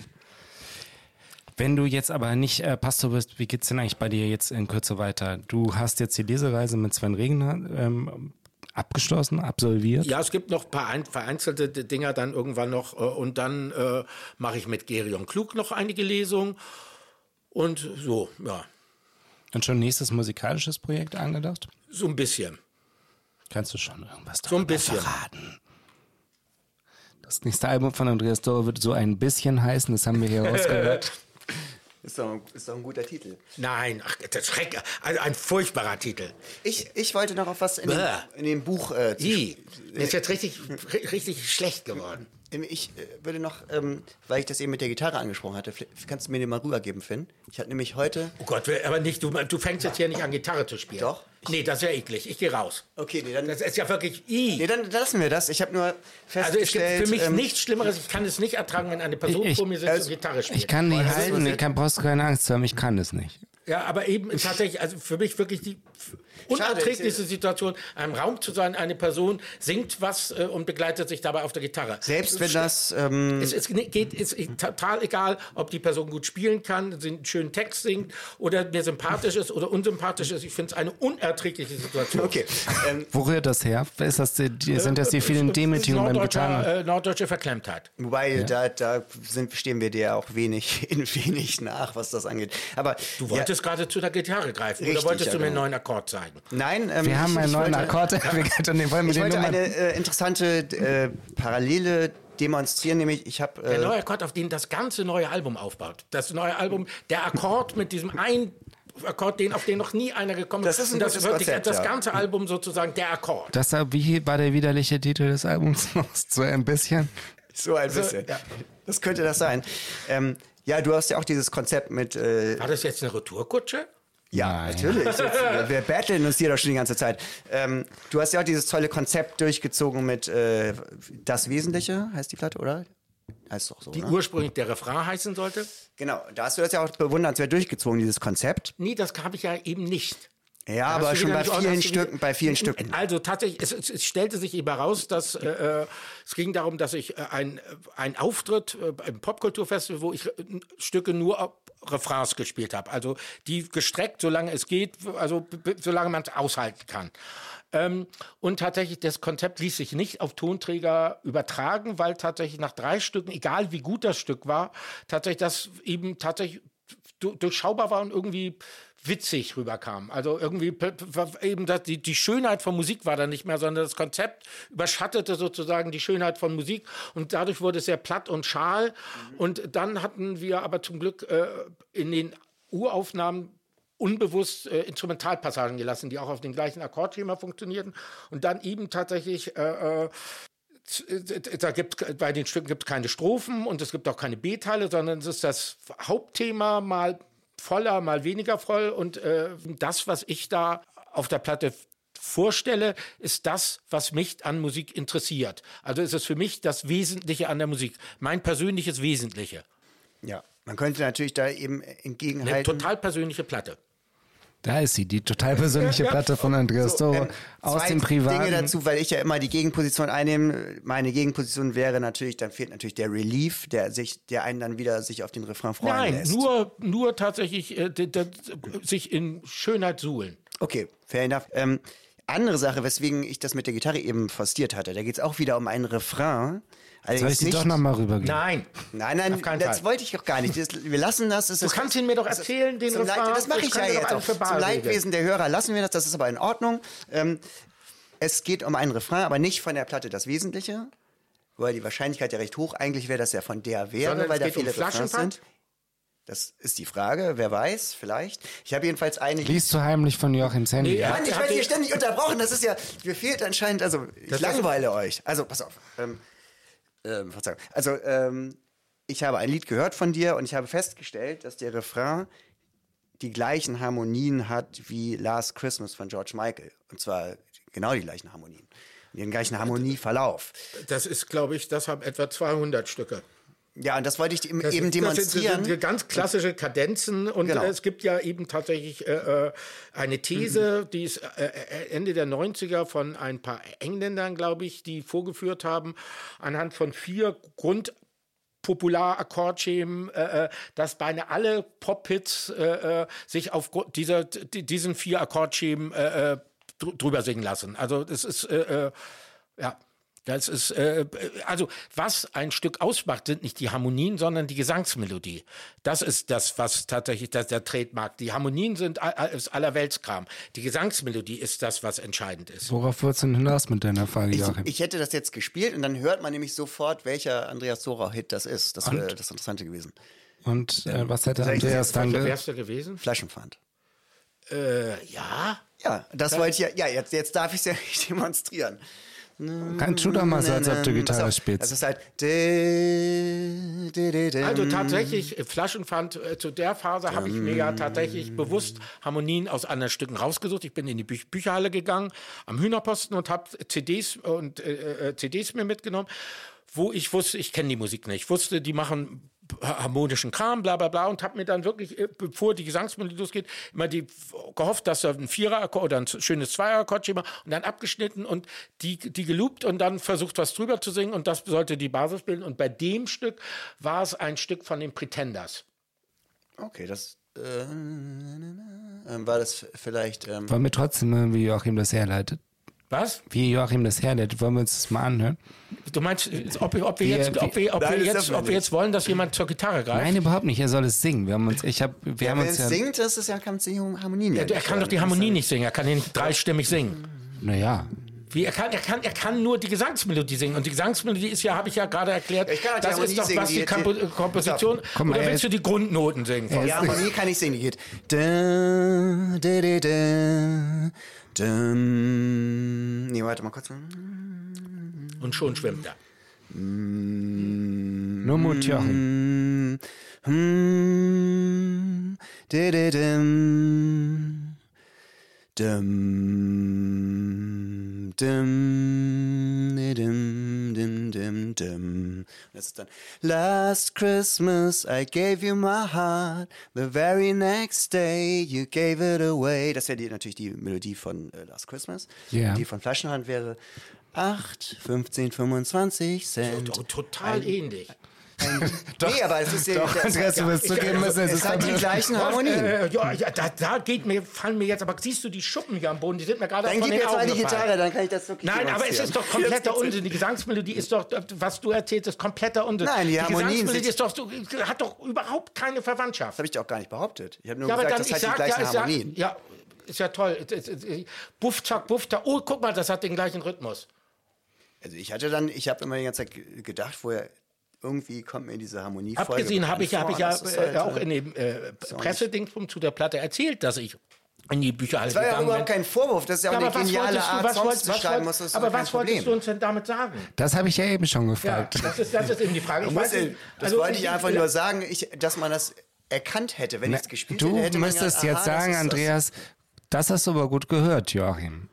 Wenn du jetzt aber nicht äh, Pastor bist, wie geht's denn eigentlich bei dir jetzt in Kürze weiter? Du hast jetzt die Lesereise mit Sven Regner ähm, abgeschlossen, absolviert. Ja, es gibt noch ein paar ein, vereinzelte Dinger dann irgendwann noch. Äh, und dann äh, mache ich mit Gerion Klug noch einige Lesungen. Und so, ja, Und schon nächstes musikalisches Projekt angedacht? so ein bisschen. Kannst du schon irgendwas So ein darüber bisschen. verraten? Das nächste Album von Andreas Dorr wird so ein bisschen heißen, das haben wir hier rausgehört. [LAUGHS] Ist doch, ist doch ein guter Titel. Nein, ach, das ist schreck, also ein furchtbarer Titel. Ich, ich wollte noch auf was in dem, in dem Buch äh, zu I, der ist jetzt richtig, ri- [LAUGHS] richtig schlecht geworden. Ich äh, würde noch, ähm, weil ich das eben mit der Gitarre angesprochen hatte, kannst du mir den mal rübergeben, Finn. Ich hatte nämlich heute. Oh Gott, aber nicht, du, du fängst jetzt hier nicht an, Gitarre zu spielen. Doch. Nee, das ist ja eklig. Ich gehe raus. Okay, nee, dann, Das ist ja wirklich I. nee, dann lassen wir das. Ich habe nur Also es festgestellt. gibt für mich ähm, nichts Schlimmeres. Ich kann es nicht ertragen, wenn eine Person Ich- vor mir sitzt also, und Gitarre spielt. Ich kann die halten, ich kann, brauchst keine Angst zu haben, ich kann es nicht. Ja, aber eben tatsächlich, also für mich wirklich die unerträglichste Situation, einem Raum zu sein, eine Person singt was äh, und begleitet sich dabei auf der Gitarre. Selbst wenn das. Ähm, Es, es geht, es ist total egal, ob die Person gut spielen kann, einen schönen Text singt oder mir sympathisch ist oder unsympathisch ist. Ich finde es eine unerträgliche Situation. okay. Ähm, Wo rührt das her? Ist das die, die, sind das die vielen Demütigungen beim Gitarren? Äh, norddeutsche Verklemmtheit. wobei, da, da sind, stehen wir dir auch wenig, [LAUGHS] in wenig nach, was das angeht. Aber Du wolltest gerade zu der Gitarre greifen Richtig, oder wolltest ja, du mir einen genau. neuen Akkord zeigen? Ja, nein, ähm, Wir haben einen neuen wollte, Akkord [LAUGHS] entwickelt und den wollen wir Ich den wollte eine äh, interessante äh, Parallele demonstrieren, nämlich ich habe. Der Äh, neue Akkord, auf den das ganze neue Album aufbaut. Das neue Album, der Akkord mit diesem ein Akkord, den, auf den noch nie einer gekommen Das ist ein Und das gutes wirklich Konzept, das ja. ganze Album sozusagen der Akkord. Das, wie war der widerliche Titel des Albums? [LAUGHS] so ein bisschen. so ein bisschen. ja. Das könnte das sein. Ähm, ja, du hast ja auch dieses Konzept mit. Äh, War das jetzt eine Retourkutsche? Ja, Nein. natürlich. Wir, battlen uns hier doch schon die ganze Zeit. Ähm, du hast ja auch dieses tolle Konzept durchgezogen mit äh, Das Wesentliche, heißt die Platte, oder? Heißt doch so, Die ne? ursprünglich der Refrain heißen sollte? Genau, da hast du das ja auch bewundernswert durchgezogen, dieses Konzept. Nee, das habe ich ja eben nicht. Ja, aber schon bei vielen Stücken, bei vielen Stücken. Also tatsächlich, es, es, es stellte sich eben heraus, dass äh, äh, es ging darum, dass ich äh, ein, ein Auftritt äh, im Popkulturfestival, wo ich äh, Stücke nur Refrains gespielt habe. Also die gestreckt, solange es geht, also solange man es aushalten kann. Ähm, und tatsächlich, das Konzept ließ sich nicht auf Tonträger übertragen, weil tatsächlich nach drei Stücken, egal wie gut das Stück war, tatsächlich das eben tatsächlich du- durchschaubar war und irgendwie witzig rüberkam. Also irgendwie eben das, die, die Schönheit von Musik war da nicht mehr, sondern das Konzept überschattete sozusagen die Schönheit von Musik und dadurch wurde es sehr platt und schal. Und dann hatten wir aber zum Glück äh, in den Uraufnahmen unbewusst äh, Instrumentalpassagen gelassen, die auch auf dem gleichen Akkordschema funktionierten und dann eben tatsächlich äh, äh, da gibt bei den Stücken gibt es keine Strophen und es gibt auch keine B-Teile, sondern es ist das Hauptthema mal voller, mal weniger voll und äh, das, was ich da auf der Platte vorstelle, ist das, was mich an Musik interessiert. Also ist es für mich das Wesentliche an der Musik, mein persönliches Wesentliche. Ja, man könnte natürlich da eben Eine entgegenhalten. total persönliche Platte. Da ist sie, die total persönliche Platte von Andreas Doro Ähm, aus dem Privaten. Dinge dazu, weil ich ja immer die Gegenposition einnehme. Meine Gegenposition wäre natürlich, dann fehlt natürlich der Relief, der sich, der einen dann wieder sich auf den Refrain freuen Nein, lässt. nur, nur tatsächlich äh, d- d- sich in Schönheit suhlen. Okay, fair enough. Ähm, andere Sache, weswegen ich das mit der Gitarre eben forciert hatte, da geht es auch wieder um einen Refrain. Soll ich nicht, doch nochmal rübergeben? Nein. Nein, nein, das Fall. wollte ich doch gar nicht. Das, wir lassen das. Es Du ist- kannst ihn mir doch erzählen, den Refrain. Leid, Das mache Das ich können ja jetzt auch. Zum. Leidwesen der Hörer lassen wir das, das ist aber in Ordnung. Ähm, es geht um einen Refrain, aber nicht von der Platte das Wesentliche, weil die Wahrscheinlichkeit ja recht hoch eigentlich wäre, dass er von der wäre, Sondern weil da geht um viele Refrains sind. Das ist die Frage, wer weiß, vielleicht. Ich habe jedenfalls eine. Liest du heimlich von Joachim Sandy? Nee, Ja. Mann, ich werde die- hier ständig unterbrochen. Das ist ja, mir fehlt anscheinend, also ich Das langweile euch. Also pass auf. Ähm, ähm, Verzeihung. Also ähm, ich habe ein Lied gehört von dir und ich habe festgestellt, dass der Refrain die gleichen Harmonien hat wie Last Christmas von George Michael. Und zwar genau die gleichen Harmonien. Den gleichen Harmonieverlauf. Das ist, glaube ich, das haben etwa 200 Stücke. Ja, und das wollte ich eben Das, sind- das sind, demonstrieren. das sind ganz klassische Kadenzen und Genau. es gibt ja eben tatsächlich äh, äh, eine These, die ist äh, äh, Ende der 90er von ein paar Engländern, glaube ich, die vorgeführt haben, anhand von vier Grund Popularakkordschemen, äh, äh, dass beinahe alle Pop-Hits äh, sich auf dieser, di- diesen vier Akkordschemen äh, dr- drüber singen lassen. Also das ist äh, ja. Das ist, äh, also was ein Stück ausmacht, sind nicht die Harmonien, sondern die Gesangsmelodie. Das ist das, was tatsächlich das, der Trademark. Die Harmonien sind a- a- ist allerweltskram. Die Gesangsmelodie ist das, was entscheidend ist. Worauf wolltest du denn hinaus mit deiner Frage, Ich, Joachim? ich hätte das jetzt gespielt und dann hört man nämlich sofort, welcher Andreas Dora-Hit das ist. Das wäre das Interessante gewesen. Und äh, was hätte Andreas dann gewesen? Flaschenpfand. Äh, ja. Ja, das wollte ich ja. Ja, jetzt, jetzt darf ich es ja nicht [LAUGHS] demonstrieren. Kannst du doch mal so, als ob du Gitarre auf, spielst. Das ist halt. Also tatsächlich, äh, Flaschenpfand, äh, zu der Phase habe ich mir ja tatsächlich bewusst Harmonien aus anderen Stücken rausgesucht. Ich bin in die Bü Bücherhalle gegangen, am Hühnerposten und habe CDs und äh, äh, CDs mir mitgenommen, wo ich wusste, ich kenne die Musik nicht. Ich wusste, die machen harmonischen Kram, bla bla bla und habe mir dann wirklich, äh, bevor die Gesangsmelodie losgeht, immer die gehofft, dass da ein Vierer oder ein schönes Zweier-Akkordschema und dann abgeschnitten und die, die geloopt und dann versucht, was drüber zu singen und das sollte die Basis bilden. Und bei dem Stück war es ein Stück von den Pretenders. Okay, das. Äh, ähm, war das vielleicht. Ähm, Wollen wir trotzdem hören, wie Joachim das herleitet? Was? Wie Joachim das herleitet, wollen wir uns das mal anhören? Du meinst, ob, wir- ob, wir, Wir- jetzt, ob, wir, ob, Nein, wir, jetzt, ob wir jetzt wollen, dass jemand zur Gitarre greift? Nein, überhaupt nicht. Er soll es singen. Wir haben uns, ich hab, wir haben wenn uns es ja, singt, das ist ja, kann es die Harmonien ja er nicht kann doch die. Harmonie nicht singen, er kann nicht dreistimmig singen. naja, Wie, er, kann, er, kann, er kann nur die Gesangsmelodie singen. Und die Gesangsmelodie ist ja, habe ich ja gerade erklärt, Ich kann auch die das Harmonie ist doch singen, was die, die- Kompo die- Komposition. Komm mal, oder er willst du die Grundnoten singen? Die Harmonie kann ich singen, die geht. Da, da, da, da, da. Nee, warte mal kurz. Und schon schwimmt er. nur Mut, Joachim. Hm, hm, da, da, dum. Dum, dum, da, dum, dum, dum, dum. Das ist dann Last Christmas I gave you my heart The very next day you gave it away Das wäre die, natürlich die Melodie von äh, Last Christmas Ja. Die von Flaschenhand wäre 8, 15, 25 Cent To- Total ähnlich. [LAUGHS] Nee, aber es ist ja, Doch, das, Andreas, du wirst zugeben müssen, es es ist hat die gleichen Harmonien. Äh, ja, ja da, da geht mir, fallen mir jetzt, aber siehst du die Schuppen hier am Boden, die sind mir gerade Dann von gib den jetzt Augen mal die. Gitarre, dann kann ich das wirklich Nein, aber es ist doch kompletter Unsinn. Die Gesangsmelodie ist doch, was du erzählst, ist kompletter Unsinn. Nein, die Harmonien Gesangsmelodie sind- ist doch, so- hat doch überhaupt keine Verwandtschaft. Das habe ich dir auch gar nicht behauptet. Ich habe nur Ja, gesagt, dann, das hat die sag, gleichen ja, sag, Harmonien. ja, ist ja toll. Es- es- es- Buff, zack, buff, da. Oh, guck mal, das hat den gleichen Rhythmus. Also ich hatte dann, ich habe immer die ganze Zeit ge- gedacht, woher irgendwie kommt mir diese Harmonie Abgesehen habe ich, ja- hab ich ja äh, halt, auch äh, in dem äh, Pressedingsbum zu der Platte erzählt, dass ich in die Bücherhalle Das war ja überhaupt bin. kein Vorwurf, das ist ja auch Ja, eine aber was geniale du, Art, was Songs zu was schreiben, das ist aber was wolltest Problem. du uns denn damit sagen? Das habe ich ja eben schon Ja, gefragt. das ist, das ist eben die Frage. Ich Man weiß das also wollte ich einfach nur sagen, ich, dass man das erkannt hätte, wenn ich es gespielt du hätte. man müsstest jetzt aha, sagen. Andreas, das hast du aber gut gehört, Joachim.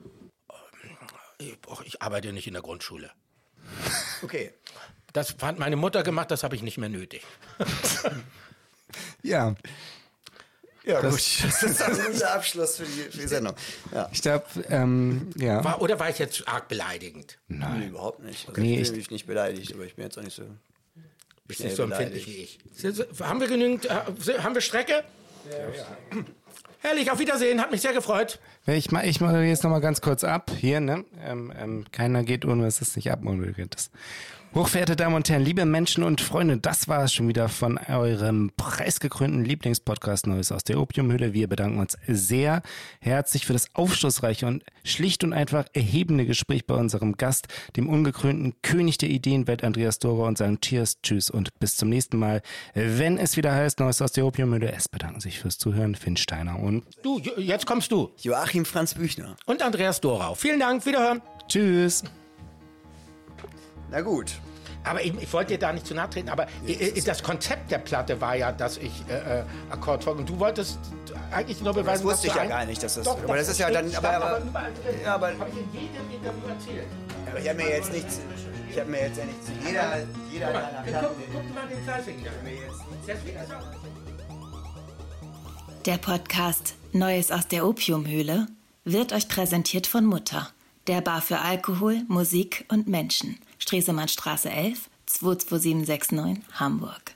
Ich, ich arbeite nicht in der Grundschule. Okay. Das hat meine Mutter gemacht, das habe ich nicht mehr nötig. [LAUGHS] Ja, Ja, gut. Das ist dann unser Abschluss für die, für die Sendung. Ja. ich glaube, ähm, ja. War, oder war ich jetzt arg beleidigend? Nee, überhaupt nicht. Also Nee, ich ich- bin mich nicht beleidigt, aber ich bin jetzt auch nicht so. Bist nicht so empfindlich wie ich. Haben wir genügend, äh, haben wir Strecke? Herrlich, auf Wiedersehen, hat mich sehr gefreut. Ich, ma- ich mache jetzt nochmal ganz kurz ab. Hier, ne? Ähm, ähm, keiner geht ohne, dass es nicht abmoderiert ist. Hochverehrte Damen und Herren, liebe Menschen und Freunde, das war es schon wieder von eurem preisgekrönten Lieblingspodcast Neues aus der Opiumhöhle. Wir bedanken uns sehr herzlich für das aufschlussreiche und schlicht und einfach erhebende Gespräch bei unserem Gast, dem ungekrönten König der Ideenwelt Andreas Dora und sagen Cheers, Tschüss und bis zum nächsten Mal, wenn es wieder heißt Neues aus der Opiumhöhle. Es bedanken sich fürs Zuhören, Finn Steiner und Du, jetzt kommst du. Joachim Franz Büchner. Und Andreas Dorau. Vielen Dank, wiederhören. Tschüss. Na gut. Aber ich, ich wollte dir da nicht zu nahe treten, aber Jetzt das Konzept der Platte war ja, dass ich äh, äh Und Du wolltest eigentlich nur beweisen, dass Das wusste ich ja gar nicht, dass das. Doch, aber das, das ist ja dann. Aber, aber, aber, überall, ja, aber habe ich in jedem Interview erzählt. Aber ich habe mir jetzt nichts. Ich habe mir jetzt ja nichts. Jeder, jeder guck mal, guck, guck, guck mal den Zeifinger. Der Podcast Neues aus der Opiumhöhle wird euch präsentiert von Mutter, der Bar für Alkohol, Musik und Menschen – Stresemannstraße 11, 22769 Hamburg.